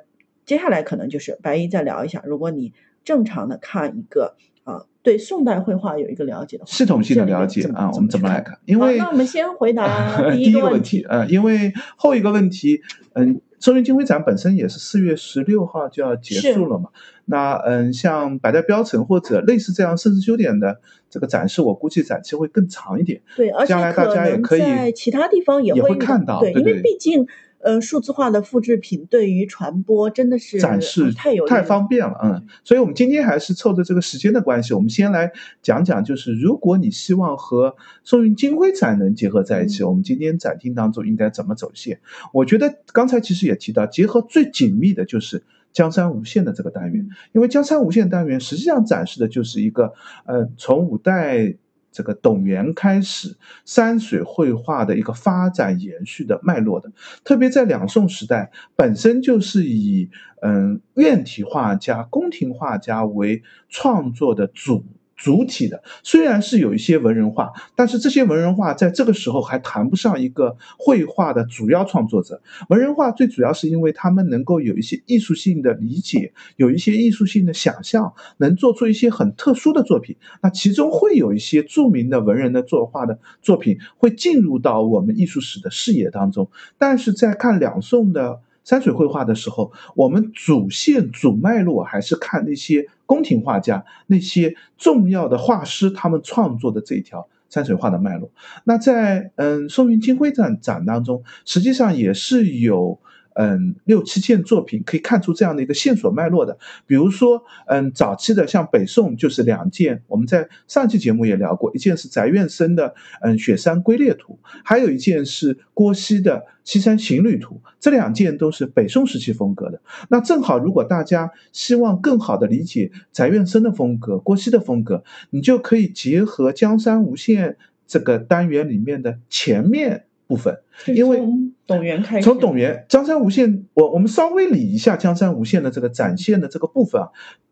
接下来可能就是白衣再聊一下，如果你正常的看一个啊，对宋代绘画有一个了解的话，系统性的了解啊，我们怎么来看？因为那我们先回答 第一个问题，嗯，因为后一个问题，嗯。宋韵金辉展本身也是四月十六号就要结束了嘛？那嗯，像百代标城或者类似这样盛世修典的这个展示，我估计展期会更长一点。对，而且将来大家也可以在其他地方也会看到，对，因为毕竟。呃，数字化的复制品对于传播真的是展示太有太方便了，嗯，所以我们今天还是凑着这个时间的关系，我们先来讲讲，就是如果你希望和宋韵金辉展能结合在一起，我们今天展厅当中应该怎么走线？我觉得刚才其实也提到，结合最紧密的就是江山无限的这个单元，因为江山无限单元实际上展示的就是一个，呃，从五代。这个董源开始山水绘画的一个发展延续的脉络的，特别在两宋时代，本身就是以嗯院体画家、宫廷画家为创作的主主体的，虽然是有一些文人画，但是这些文人画在这个时候还谈不上一个绘画的主要创作者。文人画最主要是因为他们能够有一些艺术性的理解，有一些艺术性的想象，能做出一些很特殊的作品。那其中会有一些著名的文人的作画的作品会进入到我们艺术史的视野当中。但是在看两宋的。山水绘画的时候，我们主线主脉络还是看那些宫廷画家、那些重要的画师他们创作的这条山水画的脉络。那在嗯宋韵金辉展展当中，实际上也是有。嗯，六七件作品可以看出这样的一个线索脉络的，比如说，嗯，早期的像北宋就是两件，我们在上期节目也聊过，一件是翟院生的嗯《雪山归猎图》，还有一件是郭熙的《西山行旅图》，这两件都是北宋时期风格的。那正好，如果大家希望更好的理解翟院生的风格、郭熙的风格，你就可以结合《江山无限》这个单元里面的前面部分，因为。董源开始，从董源江山无限，我我们稍微理一下江山无限的这个展现的这个部分啊。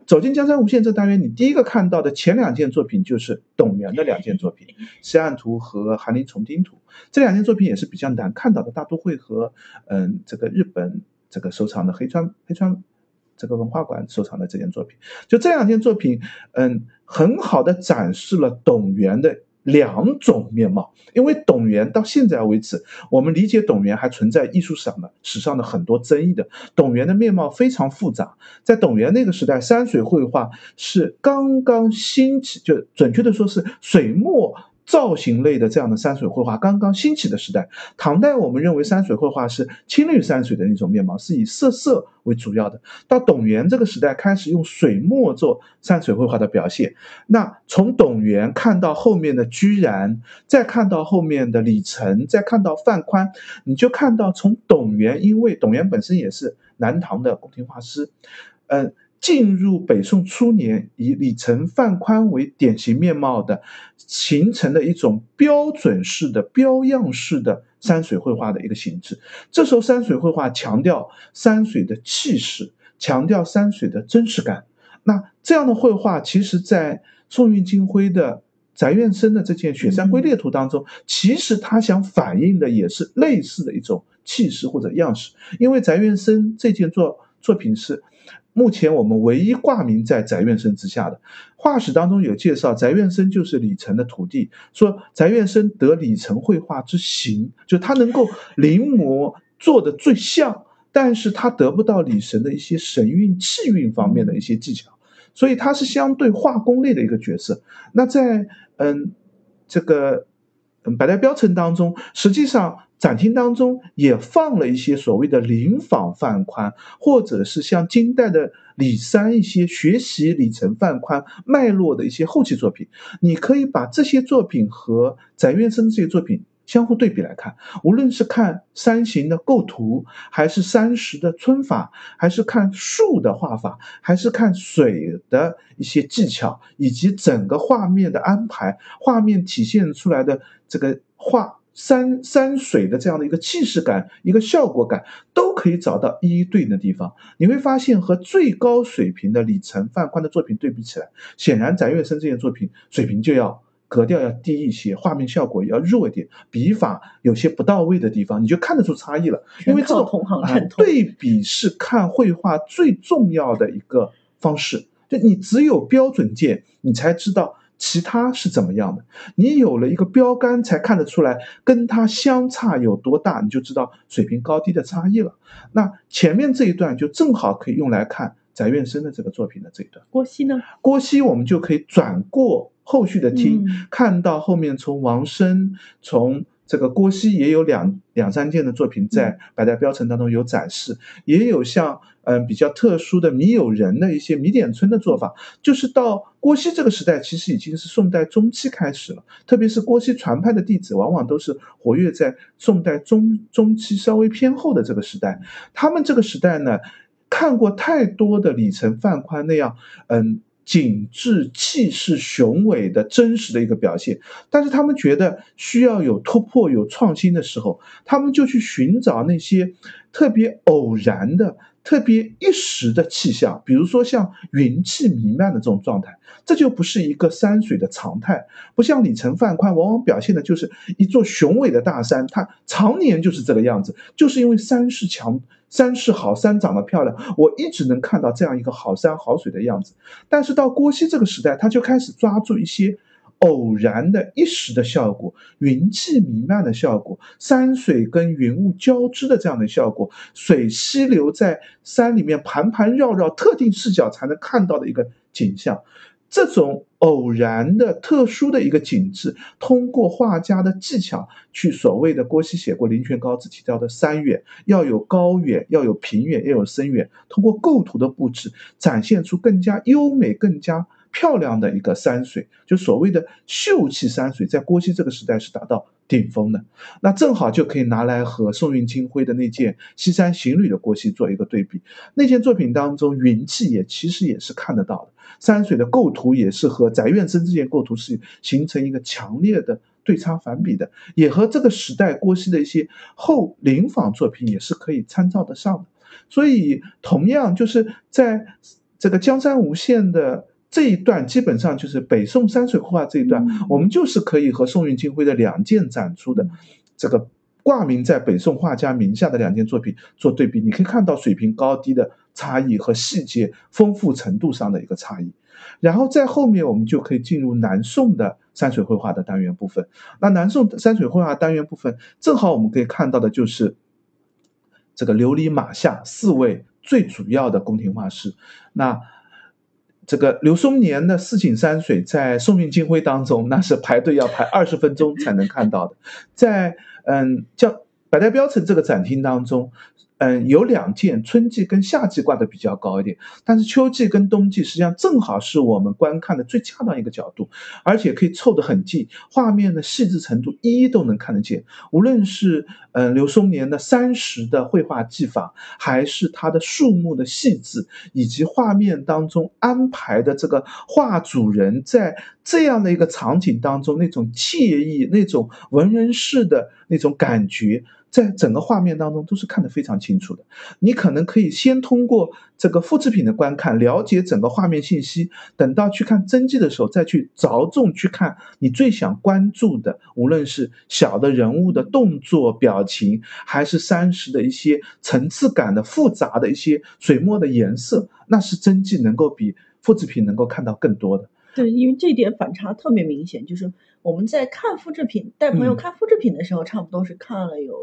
走进江山无限这单元，你第一个看到的前两件作品就是董源的两件作品，《西岸图》和《寒林重丁图》。这两件作品也是比较难看到的，大都会和嗯这个日本这个收藏的黑川黑川这个文化馆收藏的这件作品，就这两件作品，嗯，很好的展示了董源的。两种面貌，因为董源到现在为止，我们理解董源还存在艺术史上的史上的很多争议的。董源的面貌非常复杂，在董源那个时代，山水绘画是刚刚兴起，就准确的说是水墨。造型类的这样的山水绘画刚刚兴起的时代，唐代我们认为山水绘画是青绿山水的那种面貌，是以色色为主要的。到董源这个时代开始用水墨做山水绘画的表现。那从董源看到后面的居然，再看到后面的李成，再看到范宽，你就看到从董源，因为董源本身也是南唐的宫廷画师，嗯。进入北宋初年，以李成、范宽为典型面貌的，形成的一种标准式的、标样式的山水绘画的一个形制。这时候，山水绘画强调山水的气势，强调山水的真实感。那这样的绘画，其实在宋韵金辉的翟院生的这件《雪山归猎图》当中，其实他想反映的也是类似的一种气势或者样式。因为翟院生这件作作品是。目前我们唯一挂名在翟院生之下的画史当中有介绍，翟院生就是李成的徒弟。说翟院生得李成绘画之形，就他能够临摹做的最像，但是他得不到李神的一些神韵气韵方面的一些技巧，所以他是相对画工类的一个角色。那在嗯这个百代标程当中，实际上。展厅当中也放了一些所谓的临仿范宽，或者是像金代的李三一些学习李成、范宽脉络的一些后期作品。你可以把这些作品和翟院生这些作品相互对比来看，无论是看山形的构图，还是山石的皴法，还是看树的画法，还是看水的一些技巧，以及整个画面的安排，画面体现出来的这个画。山山水的这样的一个气势感、一个效果感，都可以找到一一对应的地方。你会发现，和最高水平的李成、范宽的作品对比起来，显然翟月生这件作品水平就要格调要低一些，画面效果也要弱一点，笔法有些不到位的地方，你就看得出差异了。因为这种对比是看绘画最重要的一个方式，就你只有标准件，你才知道。其他是怎么样的？你有了一个标杆，才看得出来跟它相差有多大，你就知道水平高低的差异了。那前面这一段就正好可以用来看翟院生的这个作品的这一段。郭熙呢？郭熙我们就可以转过后续的听，看到后面从王生从。这个郭熙也有两两三件的作品在百代标程当中有展示，也有像嗯比较特殊的米友人的一些米点村的做法，就是到郭熙这个时代，其实已经是宋代中期开始了。特别是郭熙传派的弟子，往往都是活跃在宋代中中期稍微偏后的这个时代。他们这个时代呢，看过太多的李成、范宽那样，嗯。景致、气势雄伟的真实的一个表现，但是他们觉得需要有突破、有创新的时候，他们就去寻找那些特别偶然的、特别一时的气象，比如说像云气弥漫的这种状态，这就不是一个山水的常态。不像里程范宽，往往表现的就是一座雄伟的大山，它常年就是这个样子，就是因为山势强。山势好，山长得漂亮，我一直能看到这样一个好山好水的样子。但是到郭熙这个时代，他就开始抓住一些偶然的一时的效果，云气弥漫的效果，山水跟云雾交织的这样的效果，水溪流在山里面盘盘绕绕，特定视角才能看到的一个景象。这种偶然的、特殊的一个景致，通过画家的技巧去所谓的郭熙写过林泉高子提到的山远，要有高远，要有平远，要有深远。通过构图的布置，展现出更加优美、更加漂亮的一个山水，就所谓的秀气山水，在郭熙这个时代是达到顶峰的。那正好就可以拿来和宋运金辉的那件《西山行旅》的郭熙做一个对比。那件作品当中，云气也其实也是看得到的。山水的构图也是和翟院生这件构图是形成一个强烈的对差反比的，也和这个时代郭熙的一些后临仿作品也是可以参照得上的。所以，同样就是在这个江山无限的这一段，基本上就是北宋山水绘画这一段，我们就是可以和宋运金辉的两件展出的这个挂名在北宋画家名下的两件作品做对比，你可以看到水平高低的。差异和细节丰富程度上的一个差异，然后在后面我们就可以进入南宋的山水绘画的单元部分。那南宋山水绘画单元部分，正好我们可以看到的就是这个琉璃马下四位最主要的宫廷画师。那这个刘松年的四景山水，在宋运金辉当中，那是排队要排二十分钟才能看到的。在嗯，叫百代标城这个展厅当中。嗯，有两件春季跟夏季挂的比较高一点，但是秋季跟冬季实际上正好是我们观看的最恰当一个角度，而且可以凑得很近，画面的细致程度一一都能看得见。无论是嗯刘松年的山石的绘画技法，还是他的树木的细致，以及画面当中安排的这个画主人在这样的一个场景当中那种惬意、那种文人式的那种感觉。在整个画面当中都是看得非常清楚的。你可能可以先通过这个复制品的观看了解整个画面信息，等到去看真迹的时候再去着重去看你最想关注的，无论是小的人物的动作、表情，还是山石的一些层次感的复杂的一些水墨的颜色，那是真迹能够比复制品能够看到更多的。对，因为这点反差特别明显，就是我们在看复制品，带朋友看复制品的时候，差不多是看了有。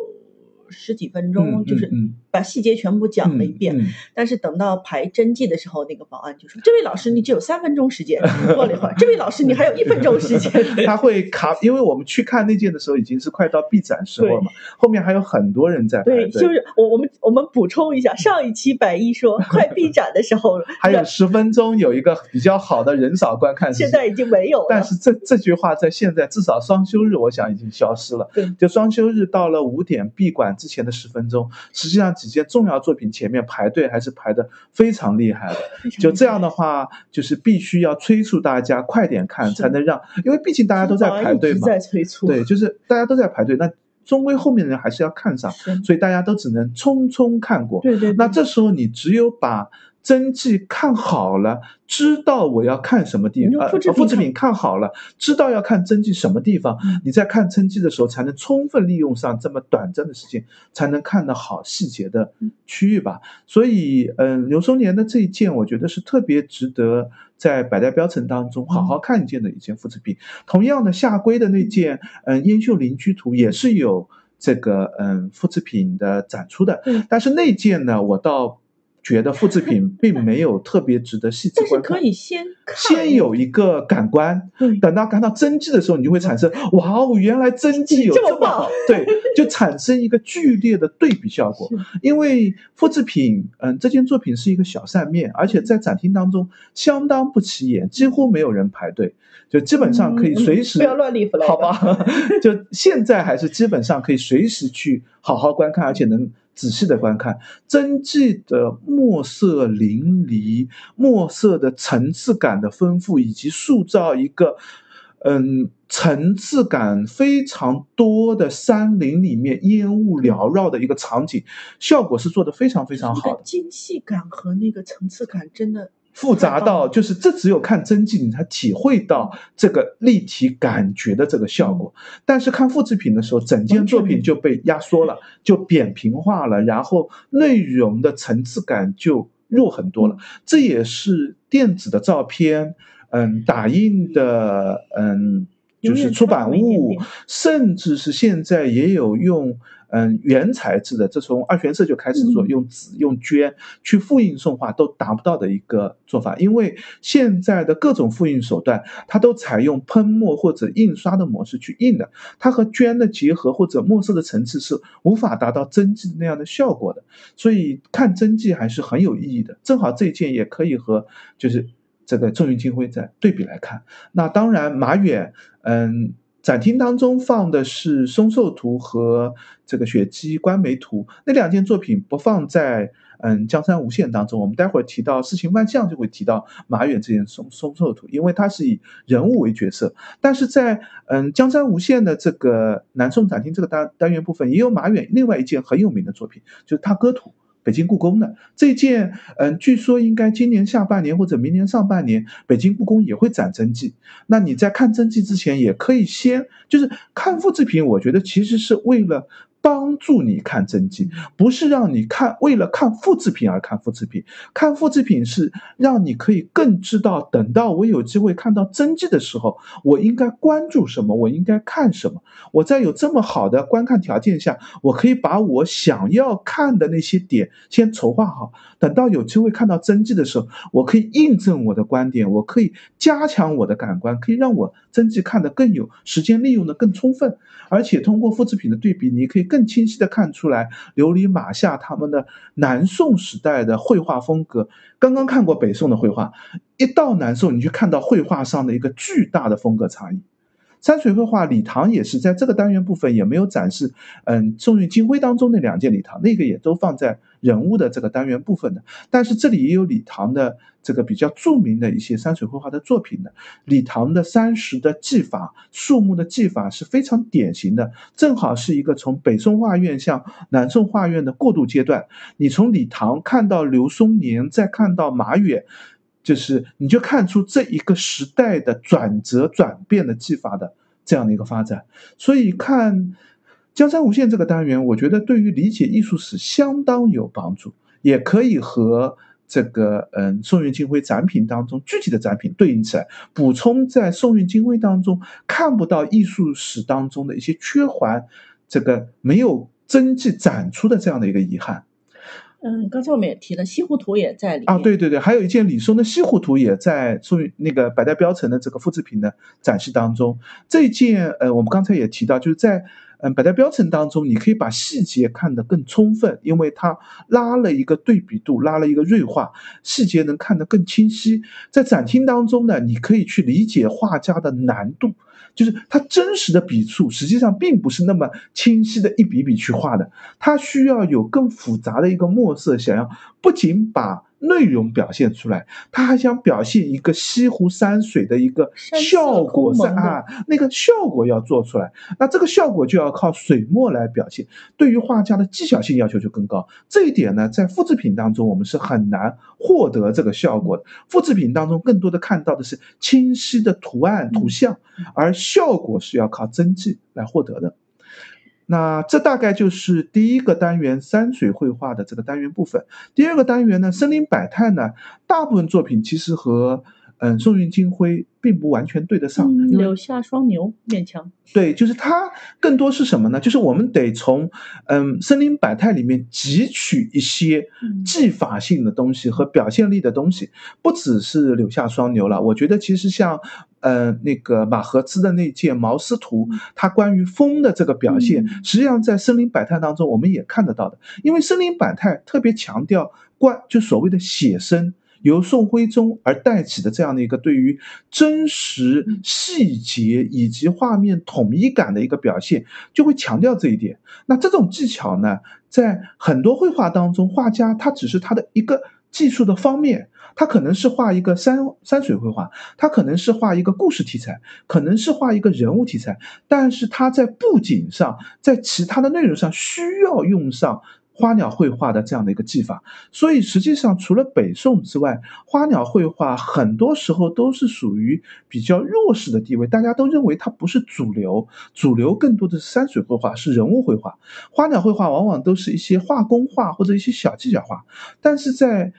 十几分钟，就是把细节全部讲了一遍。但是等到排真迹的时候，那个保安就说：“这位老师，你只有三分钟时间。”过了一会儿，这位老师，你还有一分钟时间。他会卡，因为我们去看那件的时候，已经是快到闭展时候了嘛，后面还有很多人在排队。对，就是我我们我们补充一下，上一期百一说 快闭展的时候，还有十分钟有一个比较好的人少观看。现在已经没有了。但是这这句话在现在至少双休日，我想已经消失了。对，就双休日到了五点闭馆。之前的十分钟，实际上几件重要作品前面排队还是排的非常厉害的。就这样的话，就是必须要催促大家快点看，才能让，因为毕竟大家都在排队嘛。在催促。对，就是大家都在排队，那终归后面的人还是要看上，所以大家都只能匆匆看过。对对。那这时候你只有把。真迹看好了，知道我要看什么地方，复制品看好了，知道要看真迹什么地方，你在看真迹的时候才能充分利用上这么短暂的时间，才能看到好细节的区域吧。所以，嗯，刘松年的这一件，我觉得是特别值得在百代标城当中好好看一件的一件复制品。同样的，夏圭的那件，嗯，烟秀林居图也是有这个，嗯，复制品的展出的。但是那件呢，我倒。觉得复制品并没有特别值得细致观看，可以先先有一个感官，等到看到真迹的时候，你就会产生哇哦，原来真迹有这么好，对，就产生一个剧烈的对比效果。因为复制品，嗯，这件作品是一个小扇面，而且在展厅当中相当不起眼，几乎没有人排队，就基本上可以随时不要乱立了，好吧？就现在还是基本上可以随时去好好观看，而且能。仔细的观看真迹的墨色淋漓，墨色的层次感的丰富，以及塑造一个，嗯，层次感非常多的山林里面烟雾缭绕的一个场景，效果是做的非常非常好的。精细感和那个层次感真的复杂到，就是这只有看真迹你才体会到这个立体感觉的这个效果。但是看复制品的时候，整件作品就被压缩了，就扁平化了，然后内容的层次感就弱很多了。这也是电子的照片。嗯，打印的，嗯，就是出版物，甚至是现在也有用，嗯，原材质的，这从二玄社就开始做，用纸、用绢去复印送画都达不到的一个做法，因为现在的各种复印手段，它都采用喷墨或者印刷的模式去印的，它和绢的结合或者墨色的层次是无法达到真迹那样的效果的，所以看真迹还是很有意义的。正好这件也可以和就是。这个重云金辉在对比来看，那当然马远，嗯，展厅当中放的是松寿图和这个雪姬观梅图那两件作品不放在嗯江山无限当中，我们待会儿提到世情万象就会提到马远这件松松寿图，因为它是以人物为角色，但是在嗯江山无限的这个南宋展厅这个单单元部分也有马远另外一件很有名的作品，就是他歌图。北京故宫的这件，嗯，据说应该今年下半年或者明年上半年，北京故宫也会展真迹。那你在看真迹之前，也可以先就是看复制品。我觉得其实是为了。帮助你看真迹，不是让你看为了看复制品而看复制品。看复制品是让你可以更知道，等到我有机会看到真迹的时候，我应该关注什么，我应该看什么。我在有这么好的观看条件下，我可以把我想要看的那些点先筹划好。等到有机会看到真迹的时候，我可以印证我的观点，我可以加强我的感官，可以让我真迹看得更有时间利用的更充分。而且通过复制品的对比，你可以。更清晰的看出来琉璃马下他们的南宋时代的绘画风格。刚刚看过北宋的绘画，一到南宋，你就看到绘画上的一个巨大的风格差异。山水绘画礼堂也是在这个单元部分也没有展示，嗯，宋韵金辉当中那两件礼堂，那个也都放在人物的这个单元部分的。但是这里也有李唐的这个比较著名的一些山水绘画的作品的。李唐的山石的技法、树木的技法是非常典型的，正好是一个从北宋画院向南宋画院的过渡阶段。你从李唐看到刘松年，再看到马远。就是你就看出这一个时代的转折转变的技法的这样的一个发展，所以看《江山无限》这个单元，我觉得对于理解艺术史相当有帮助，也可以和这个嗯宋韵金辉展品当中具体的展品对应起来，补充在宋韵金辉当中看不到艺术史当中的一些缺环，这个没有真迹展出的这样的一个遗憾。嗯，刚才我们也提了，西湖图也在里面啊。对对对，还有一件李松的西湖图也在宋那个百代标城的这个复制品的展示当中。这件呃，我们刚才也提到，就是在嗯百代标城当中，你可以把细节看得更充分，因为它拉了一个对比度，拉了一个锐化，细节能看得更清晰。在展厅当中呢，你可以去理解画家的难度。就是他真实的笔触，实际上并不是那么清晰的一笔笔去画的，他需要有更复杂的一个墨色，想要不仅把。内容表现出来，他还想表现一个西湖山水的一个效果是啊，那个效果要做出来，那这个效果就要靠水墨来表现。对于画家的技巧性要求就更高，这一点呢，在复制品当中我们是很难获得这个效果的。复制品当中更多的看到的是清晰的图案图像，而效果是要靠真迹来获得的。那这大概就是第一个单元山水绘画的这个单元部分。第二个单元呢，森林百态呢，大部分作品其实和嗯宋韵金辉并不完全对得上。柳下双牛勉强。对，就是它更多是什么呢？就是我们得从嗯森林百态里面汲取一些技法性的东西和表现力的东西，不只是柳下双牛了。我觉得其实像。呃，那个马和之的那件毛丝图，它关于风的这个表现，实际上在森林百态当中我们也看得到的。因为森林百态特别强调关，就所谓的写生，由宋徽宗而带起的这样的一个对于真实细节以及画面统一感的一个表现，就会强调这一点。那这种技巧呢，在很多绘画当中，画家他只是他的一个。技术的方面，它可能是画一个山山水绘画，它可能是画一个故事题材，可能是画一个人物题材，但是它在布景上，在其他的内容上需要用上。花鸟绘画的这样的一个技法，所以实际上除了北宋之外，花鸟绘画很多时候都是属于比较弱势的地位，大家都认为它不是主流，主流更多的是山水绘画，是人物绘画，花鸟绘画往往都是一些画工画或者一些小技巧画，但是在。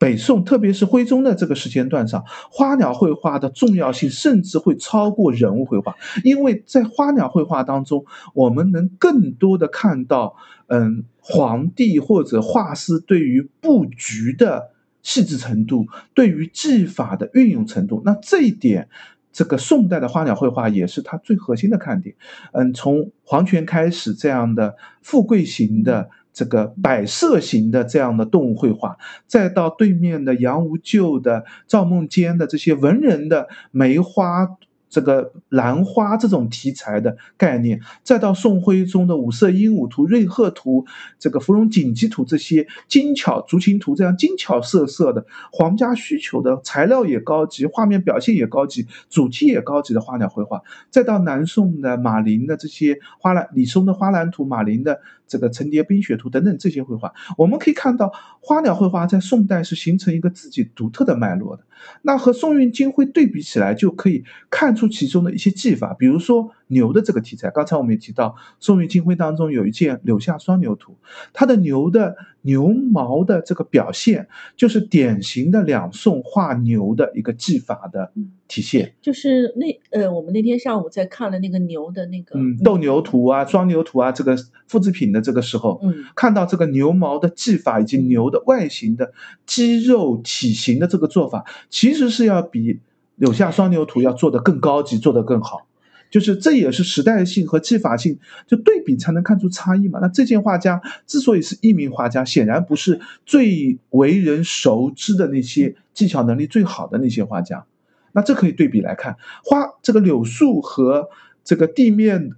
北宋，特别是徽宗的这个时间段上，花鸟绘画的重要性甚至会超过人物绘画，因为在花鸟绘画当中，我们能更多的看到，嗯，皇帝或者画师对于布局的细致程度，对于技法的运用程度。那这一点，这个宋代的花鸟绘画也是它最核心的看点。嗯，从黄权开始这样的富贵型的。这个摆设型的这样的动物绘画，再到对面的杨无咎的、赵孟坚的这些文人的梅花。这个兰花这种题材的概念，再到宋徽宗的五色鹦鹉图、瑞鹤图、这个芙蓉锦鸡图这些精巧竹蜻图这样精巧色色的皇家需求的材料也高级，画面表现也高级，主题也高级的花鸟绘画，再到南宋的马林的这些花兰、李松的花兰图、马林的这个层叠冰雪图等等这些绘画，我们可以看到花鸟绘画在宋代是形成一个自己独特的脉络的。那和宋运金辉对比起来，就可以看出其中的一些技法，比如说牛的这个题材。刚才我们也提到，宋运金辉当中有一件柳下双牛图，它的牛的牛毛的这个表现，就是典型的两宋画牛的一个技法的体现。就是那呃，我们那天上午在看了那个牛的那个嗯斗牛图啊、双牛图啊这个复制品的这个时候，嗯，看到这个牛毛的技法以及牛的外形的肌肉体型的这个做法。其实是要比柳下双牛图要做的更高级，做得更好，就是这也是时代性和技法性就对比才能看出差异嘛。那这件画家之所以是一名画家，显然不是最为人熟知的那些技巧能力最好的那些画家。那这可以对比来看，花这个柳树和这个地面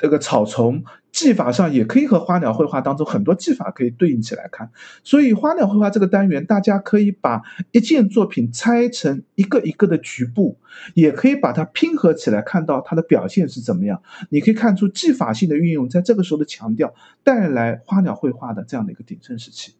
这个草丛。技法上也可以和花鸟绘画当中很多技法可以对应起来看，所以花鸟绘画这个单元，大家可以把一件作品拆成一个一个的局部，也可以把它拼合起来，看到它的表现是怎么样。你可以看出技法性的运用，在这个时候的强调，带来花鸟绘画的这样的一个鼎盛时期。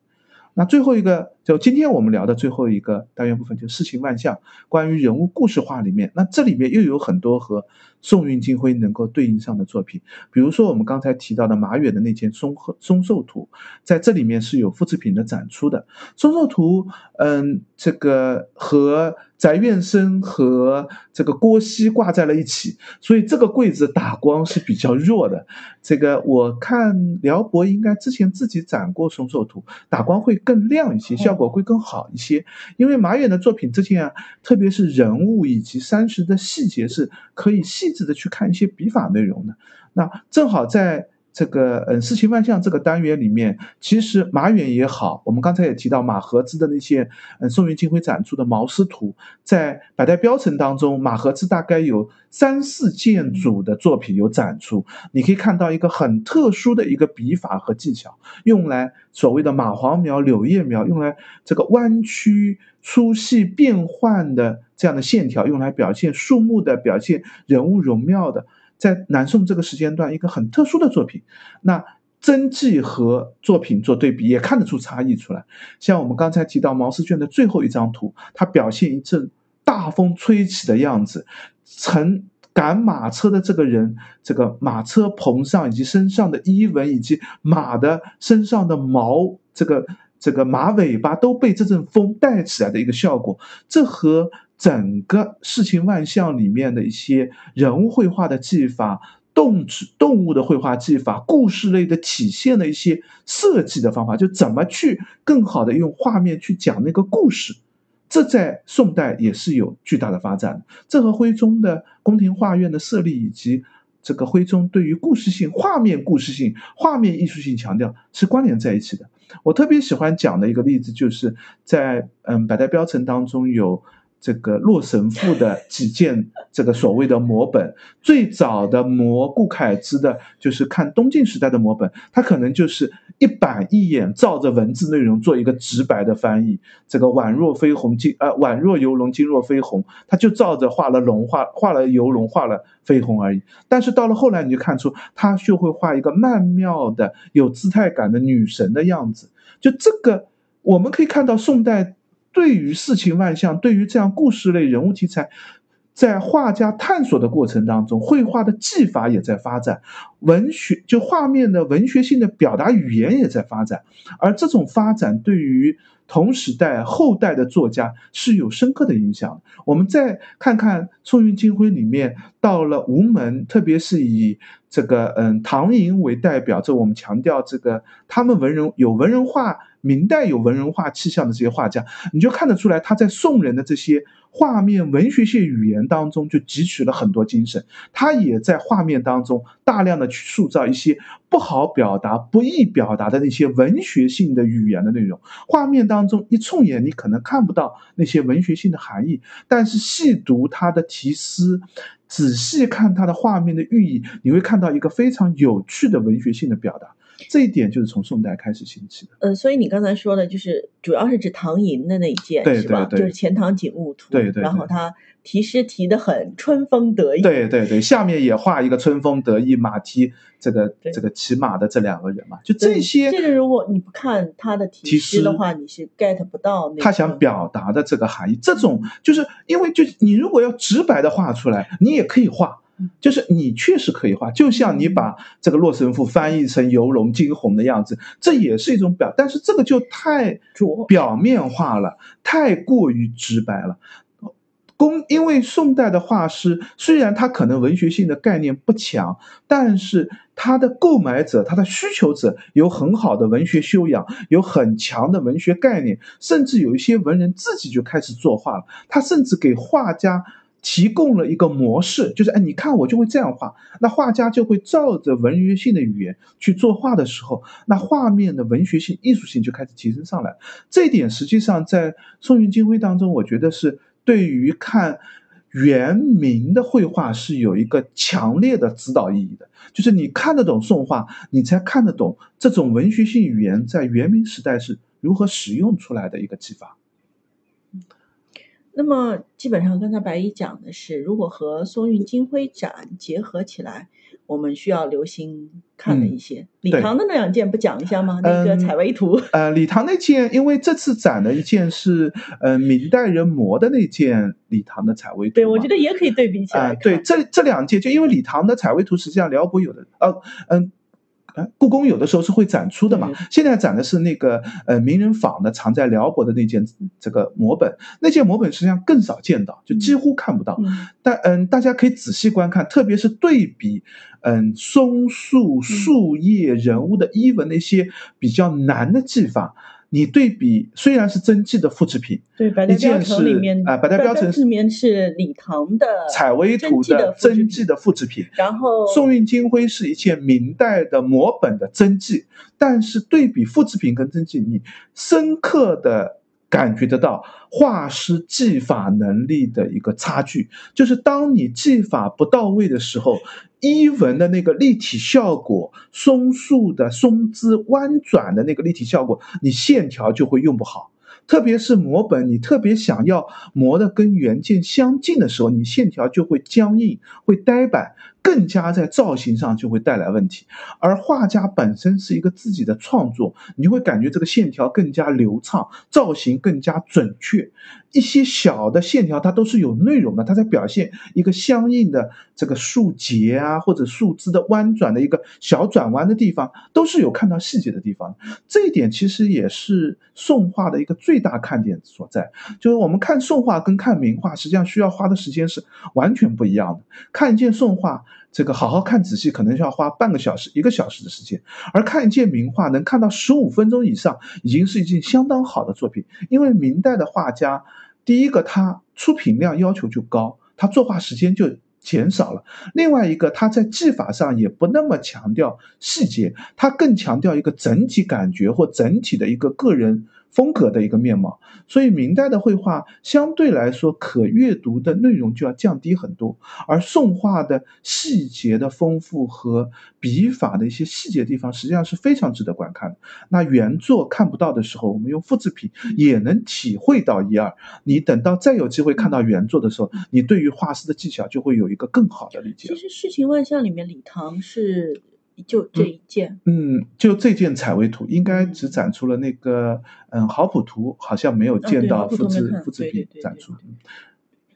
那最后一个，就今天我们聊的最后一个单元部分，就事情万象，关于人物故事化里面，那这里面又有很多和宋韵金辉能够对应上的作品，比如说我们刚才提到的马远的那件松鹤松寿图，在这里面是有复制品的展出的。松寿图，嗯，这个和翟院生和这个郭熙挂在了一起，所以这个柜子打光是比较弱的。这个我看辽博应该之前自己展过松寿图，打光会更亮一些，效果会更好一些。因为马远的作品之前啊，特别是人物以及山石的细节是可以细致的去看一些笔法内容的。那正好在。这个嗯，世情万象这个单元里面，其实马远也好，我们刚才也提到马和之的那些嗯，宋元金辉展出的毛丝图，在百代标程当中，马和之大概有三四件组的作品有展出。你可以看到一个很特殊的一个笔法和技巧，用来所谓的马黄描、柳叶描，用来这个弯曲粗细变换的这样的线条，用来表现树木的表现人物容貌的。在南宋这个时间段，一个很特殊的作品，那真迹和作品做对比，也看得出差异出来。像我们刚才提到毛诗卷的最后一张图，它表现一阵大风吹起的样子，乘赶马车的这个人，这个马车棚上以及身上的衣纹，以及马的身上的毛，这个这个马尾巴都被这阵风带起来的一个效果，这和。整个世情万象里面的一些人物绘画的技法、动植动物的绘画技法、故事类的体现的一些设计的方法，就怎么去更好的用画面去讲那个故事，这在宋代也是有巨大的发展。这和徽宗的宫廷画院的设立以及这个徽宗对于故事性、画面故事性、画面艺术性强调是关联在一起的。我特别喜欢讲的一个例子，就是在嗯百代标程当中有。这个洛神赋的几件这个所谓的摹本，最早的摹顾恺之的，就是看东晋时代的摹本，他可能就是一板一眼照着文字内容做一个直白的翻译，这个宛若飞鸿，今呃宛若游龙，今若飞鸿，他就照着画了龙，画画了游龙，画了飞鸿而已。但是到了后来，你就看出他就会画一个曼妙的、有姿态感的女神的样子。就这个，我们可以看到宋代。对于世情万象，对于这样故事类人物题材，在画家探索的过程当中，绘画的技法也在发展，文学就画面的文学性的表达语言也在发展，而这种发展对于同时代后代的作家是有深刻的影响。我们再看看《宋韵金辉》里面，到了吴门，特别是以这个嗯唐寅为代表，这我们强调这个他们文人有文人画。明代有文人画气象的这些画家，你就看得出来，他在宋人的这些画面文学性语言当中就汲取了很多精神。他也在画面当中大量的去塑造一些不好表达、不易表达的那些文学性的语言的内容。画面当中一冲眼，你可能看不到那些文学性的含义，但是细读他的题诗，仔细看他的画面的寓意，你会看到一个非常有趣的文学性的表达。这一点就是从宋代开始兴起的。嗯，所以你刚才说的，就是主要是指唐寅的那一件，是吧？就是《钱塘景物图》。对对。然后他题诗题的很春风得意。对对对，下面也画一个春风得意，马蹄这个这个骑马的这两个人嘛，就这些。这个如果你不看他的题诗的话，你是 get 不到那。他想表达的这个含义，这种就是因为就你如果要直白的画出来，你也可以画。就是你确实可以画，就像你把这个《洛神赋》翻译成游龙惊鸿的样子，这也是一种表，但是这个就太表面化了，太过于直白了。公，因为宋代的画师虽然他可能文学性的概念不强，但是他的购买者、他的需求者有很好的文学修养，有很强的文学概念，甚至有一些文人自己就开始作画了，他甚至给画家。提供了一个模式，就是哎，你看我就会这样画，那画家就会照着文学性的语言去作画的时候，那画面的文学性、艺术性就开始提升上来。这一点实际上在宋韵金辉当中，我觉得是对于看元明的绘画是有一个强烈的指导意义的。就是你看得懂宋画，你才看得懂这种文学性语言在元明时代是如何使用出来的一个技法。那么基本上，刚才白衣讲的是，如果和松韵金辉展结合起来，我们需要留心看的一些。李唐的那两件不讲一下吗？那个采薇图。呃，李唐那件，因为这次展的一件是呃明代人摹的那件李唐的采薇图。对，我觉得也可以对比起来。对，这这两件，就因为李唐的采薇图实际上辽博有的，呃嗯。故宫有的时候是会展出的嘛，现在展的是那个呃名人坊的藏在辽博的那件这个摹本，那件摹本实际上更少见到，就几乎看不到。但嗯，大家可以仔细观看，特别是对比嗯松树树叶人物的衣纹那些比较难的技法。你对比虽然是真迹的复制品，对，百代标城里面啊，百代标城里面是李唐的采薇图的真迹的复制品，然后宋韵金辉是一件明代的摹本的真迹，但是对比复制品跟真迹，你深刻的感觉得到画师技法能力的一个差距，就是当你技法不到位的时候。衣纹的那个立体效果，松树的松枝弯转的那个立体效果，你线条就会用不好。特别是摹本，你特别想要磨的跟原件相近的时候，你线条就会僵硬，会呆板。更加在造型上就会带来问题，而画家本身是一个自己的创作，你会感觉这个线条更加流畅，造型更加准确。一些小的线条它都是有内容的，它在表现一个相应的这个树节啊，或者树枝的弯转的一个小转弯的地方，都是有看到细节的地方。这一点其实也是宋画的一个最大看点所在，就是我们看宋画跟看名画实际上需要花的时间是完全不一样的。看一件宋画。这个好好看仔细，可能需要花半个小时、一个小时的时间，而看一件名画能看到十五分钟以上，已经是一件相当好的作品。因为明代的画家，第一个他出品量要求就高，他作画时间就减少了；另外一个他在技法上也不那么强调细节，他更强调一个整体感觉或整体的一个个人风格的一个面貌。所以明代的绘画相对来说可阅读的内容就要降低很多，而宋画的细节的丰富和笔法的一些细节地方，实际上是非常值得观看的。那原作看不到的时候，我们用复制品也能体会到一二。你等到再有机会看到原作的时候，你对于画师的技巧就会有一个更好的理解。其实《世情万象》里面李唐是。就这一件，嗯，就这件彩绘图，应该只展出了那个，嗯，好普图，好像没有见到复制复制品展出。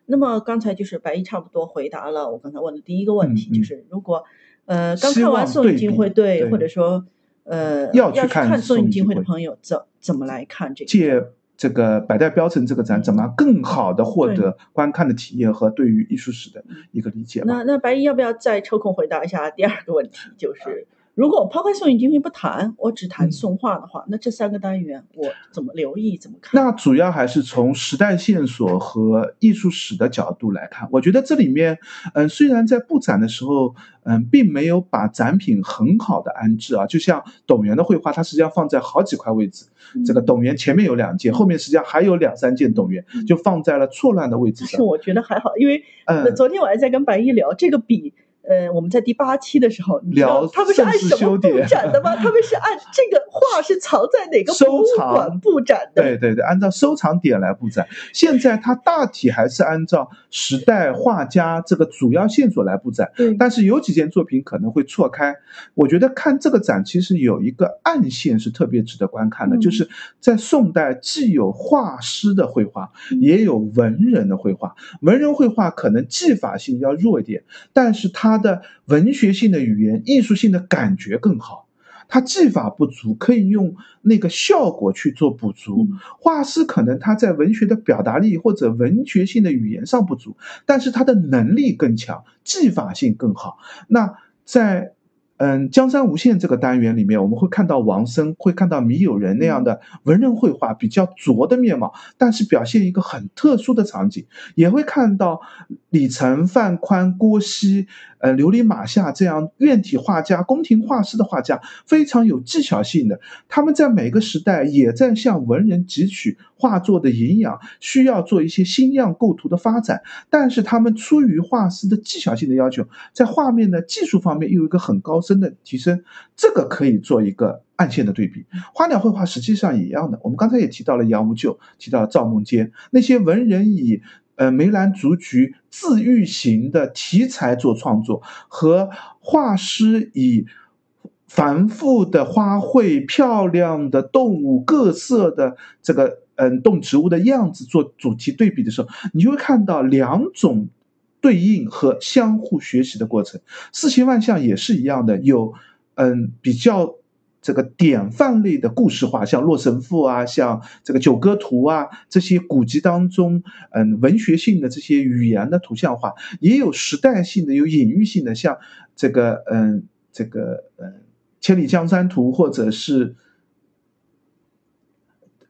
那么刚才就是白衣差不多回答了我刚才问的第一个问题，就是如果呃刚看完宋金会对，或者说呃要去看宋金会的朋友怎怎么来看这个？借这个百代标城这个展，怎么更好的获得观看的体验和对于艺术史的一个理解？那那白衣要不要再抽空回答一下第二个问题？就是。如果我抛开宋影精品不谈，我只谈宋画的话，那这三个单元我怎么留意怎么看？那主要还是从时代线索和艺术史的角度来看。我觉得这里面，嗯，虽然在布展的时候，嗯，并没有把展品很好的安置啊，就像董源的绘画，它实际上放在好几块位置。这个董源前面有两件，后面实际上还有两三件董源，就放在了错乱的位置上。是我觉得还好，因为嗯，昨天我还在跟白毅聊这个笔。呃，我们在第八期的时候，聊他们是按什么布展的吗？他们是按这个画是藏在哪个博物馆布展的？对对对，按照收藏点来布展。现在它大体还是按照时代画家这个主要线索来布展。但是有几件作品可能会错开。我觉得看这个展，其实有一个暗线是特别值得观看的，就是在宋代既有画师的绘画，也有文人的绘画。文人绘画可能技法性要弱一点，但是它。他的文学性的语言、艺术性的感觉更好，他技法不足，可以用那个效果去做补足。画师可能他在文学的表达力或者文学性的语言上不足，但是他的能力更强，技法性更好。那在。嗯，江山无限这个单元里面，我们会看到王生，会看到米友仁那样的文人绘画比较拙的面貌，但是表现一个很特殊的场景，也会看到李成、范宽、郭熙。呃，琉璃马下这样院体画家、宫廷画师的画家非常有技巧性的，他们在每个时代也在向文人汲取画作的营养，需要做一些新样构图的发展。但是他们出于画师的技巧性的要求，在画面的技术方面又有一个很高深的提升，这个可以做一个暗线的对比。花鸟绘画实际上也一样的，我们刚才也提到了杨无咎，提到了赵孟坚，那些文人以。呃，梅兰竹菊自喻型的题材做创作，和画师以繁复的花卉、漂亮的动物、各色的这个嗯动植物的样子做主题对比的时候，你就会看到两种对应和相互学习的过程。四情万象也是一样的，有嗯比较。这个典范类的故事画，像《洛神赋》啊，像这个《九歌图》啊，这些古籍当中，嗯，文学性的这些语言的图像画，也有时代性的、有隐喻性的，像这个，嗯，这个，嗯，《千里江山图》或者是《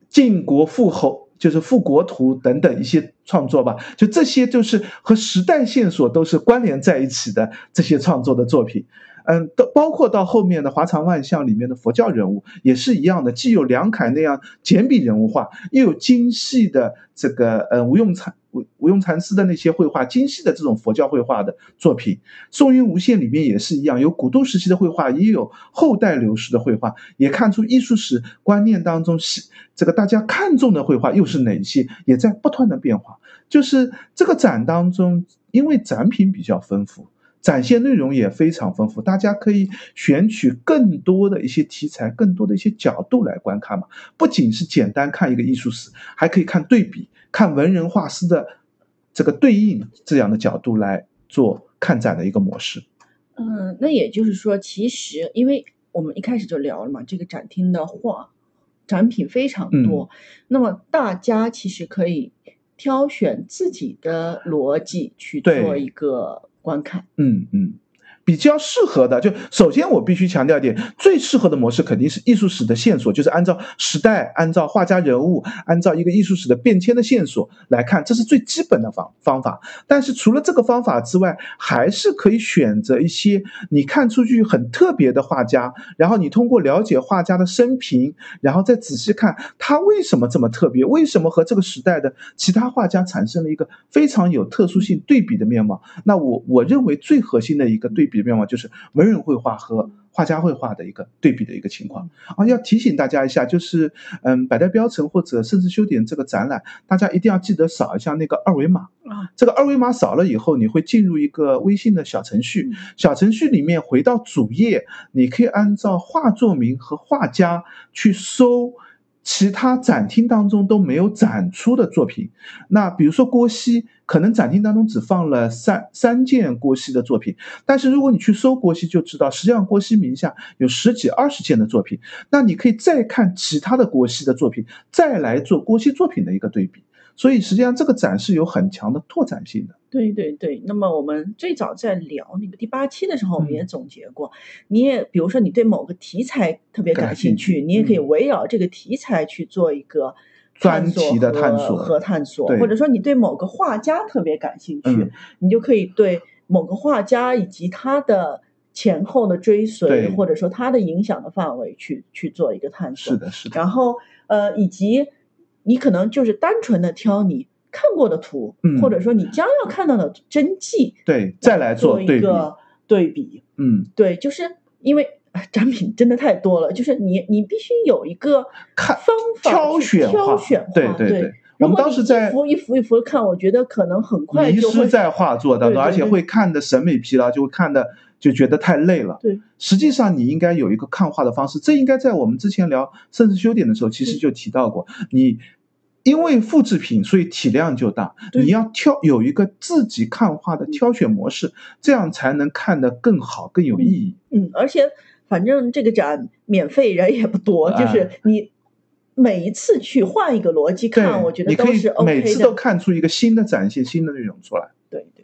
晋国复侯》，就是《复国图》等等一些创作吧。就这些，就是和时代线索都是关联在一起的这些创作的作品。嗯，到包括到后面的华藏万象里面的佛教人物也是一样的，既有梁楷那样简笔人物画，又有精细的这个呃吴用禅吴吴用禅师的那些绘画，精细的这种佛教绘画的作品。宋韵无限里面也是一样，有古都时期的绘画，也有后代流失的绘画，也看出艺术史观念当中是这个大家看重的绘画又是哪些，也在不断的变化。就是这个展当中，因为展品比较丰富。展现内容也非常丰富，大家可以选取更多的一些题材、更多的一些角度来观看嘛。不仅是简单看一个艺术史，还可以看对比、看文人画师的这个对应这样的角度来做看展的一个模式。嗯，那也就是说，其实因为我们一开始就聊了嘛，这个展厅的画展品非常多，那么大家其实可以挑选自己的逻辑去做一个。观看，嗯嗯，比较适合的，就首先我必须强调一点，最适合的模式肯定是艺术史的线索，就是按照时代、按照画家人物、按照一个艺术史的变迁的线索来看，这是最基本的方方法。但是除了这个方法之外，还是可以选择一些你看出去很特别的画家，然后你通过了解画家的生平，然后再仔细看他为什么这么特别，为什么和这个时代的其他画家产生了一个非常有特殊性对比的面貌。那我我认为最核心的一个对比的变化就是文人绘画和画家绘画的一个对比的一个情况啊。要提醒大家一下，就是嗯，百代标城或者盛世修典这个展览，大家一定要记得扫一下那个二维码啊。这个二维码扫了以后，你会进入一个微信的小程序，小程序里面回到主页，你可以按照画作名和画家去搜。其他展厅当中都没有展出的作品，那比如说郭熙，可能展厅当中只放了三三件郭熙的作品，但是如果你去搜郭熙，就知道实际上郭熙名下有十几二十件的作品，那你可以再看其他的郭熙的作品，再来做郭熙作品的一个对比。所以实际上这个展是有很强的拓展性的。对对对，那么我们最早在聊那个第八期的时候，我们也总结过，你也比如说你对某个题材特别感兴趣，你也可以围绕这个题材去做一个专题的探索和探索，或者说你对某个画家特别感兴趣，你就可以对某个画家以及他的前后的追随，或者说他的影响的范围去去做一个探索。是的，是的。然后呃，以及你可能就是单纯的挑你。看过的图，或者说你将要看到的真迹，对，再来做一个对比，嗯，对，就是因为 展品真的太多了，就是你你必须有一个看方法挑选挑选，对对对。我们当时在一幅一幅一幅看，我觉得可能很快迷失在画作当中，而且会看的审美疲劳，就会看的就觉得太累了。对，实际上你应该有一个看画的方式，这应该在我们之前聊甚至修点的时候，其实就提到过。你。因为复制品，所以体量就大。你要挑有一个自己看画的挑选模式，这样才能看得更好、更有意义。嗯，而且反正这个展免费人也不多，就是你每一次去换一个逻辑看，我觉得都是 OK 的。每次都看出一个新的展现、新的内容出来。对对。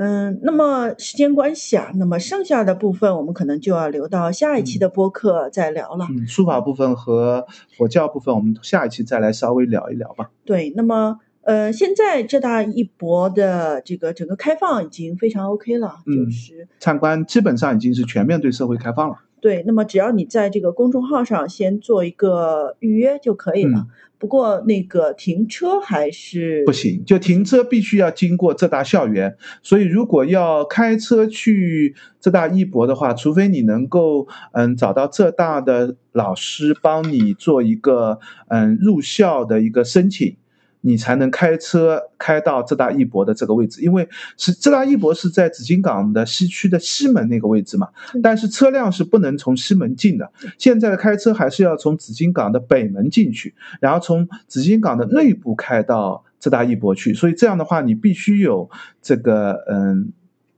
嗯，那么时间关系啊，那么剩下的部分我们可能就要留到下一期的播客再聊了。嗯，书法部分和佛教部分，我们下一期再来稍微聊一聊吧。对，那么呃，现在浙大一博的这个整个开放已经非常 OK 了，就是参观基本上已经是全面对社会开放了。对，那么只要你在这个公众号上先做一个预约就可以了。不过那个停车还是不行，就停车必须要经过浙大校园。所以如果要开车去浙大一博的话，除非你能够嗯找到浙大的老师帮你做一个嗯入校的一个申请。你才能开车开到浙大一博的这个位置，因为是浙大一博是在紫金港的西区的西门那个位置嘛，但是车辆是不能从西门进的。现在的开车还是要从紫金港的北门进去，然后从紫金港的内部开到浙大一博去。所以这样的话，你必须有这个嗯。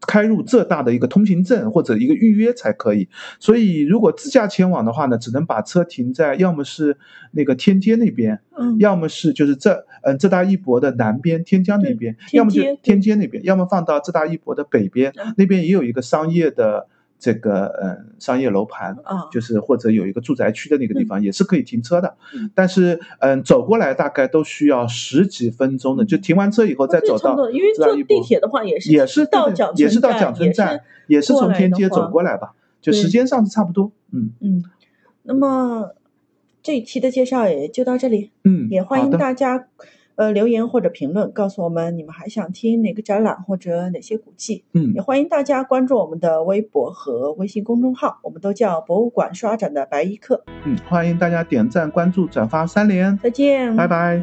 开入浙大的一个通行证或者一个预约才可以，所以如果自驾前往的话呢，只能把车停在要么是那个天街那边，嗯，要么是就是浙嗯浙大一博的南边天江那边，要么就天街那边，要么放到浙大一博的北边，那边也有一个商业的。这个嗯，商业楼盘啊，就是或者有一个住宅区的那个地方，也是可以停车的。但是嗯，走过来大概都需要十几分钟的，就停完车以后再走到。因为坐地铁的话也是也是到蒋也是到蒋村站，也是从天街走过来吧，就时间上是差不多。嗯嗯，那么这一期的介绍也就到这里。嗯，也欢迎大家。呃，留言或者评论告诉我们你们还想听哪个展览或者哪些古迹？嗯，也欢迎大家关注我们的微博和微信公众号，我们都叫博物馆刷展的白衣客。嗯，欢迎大家点赞、关注、转发三连。再见，拜拜。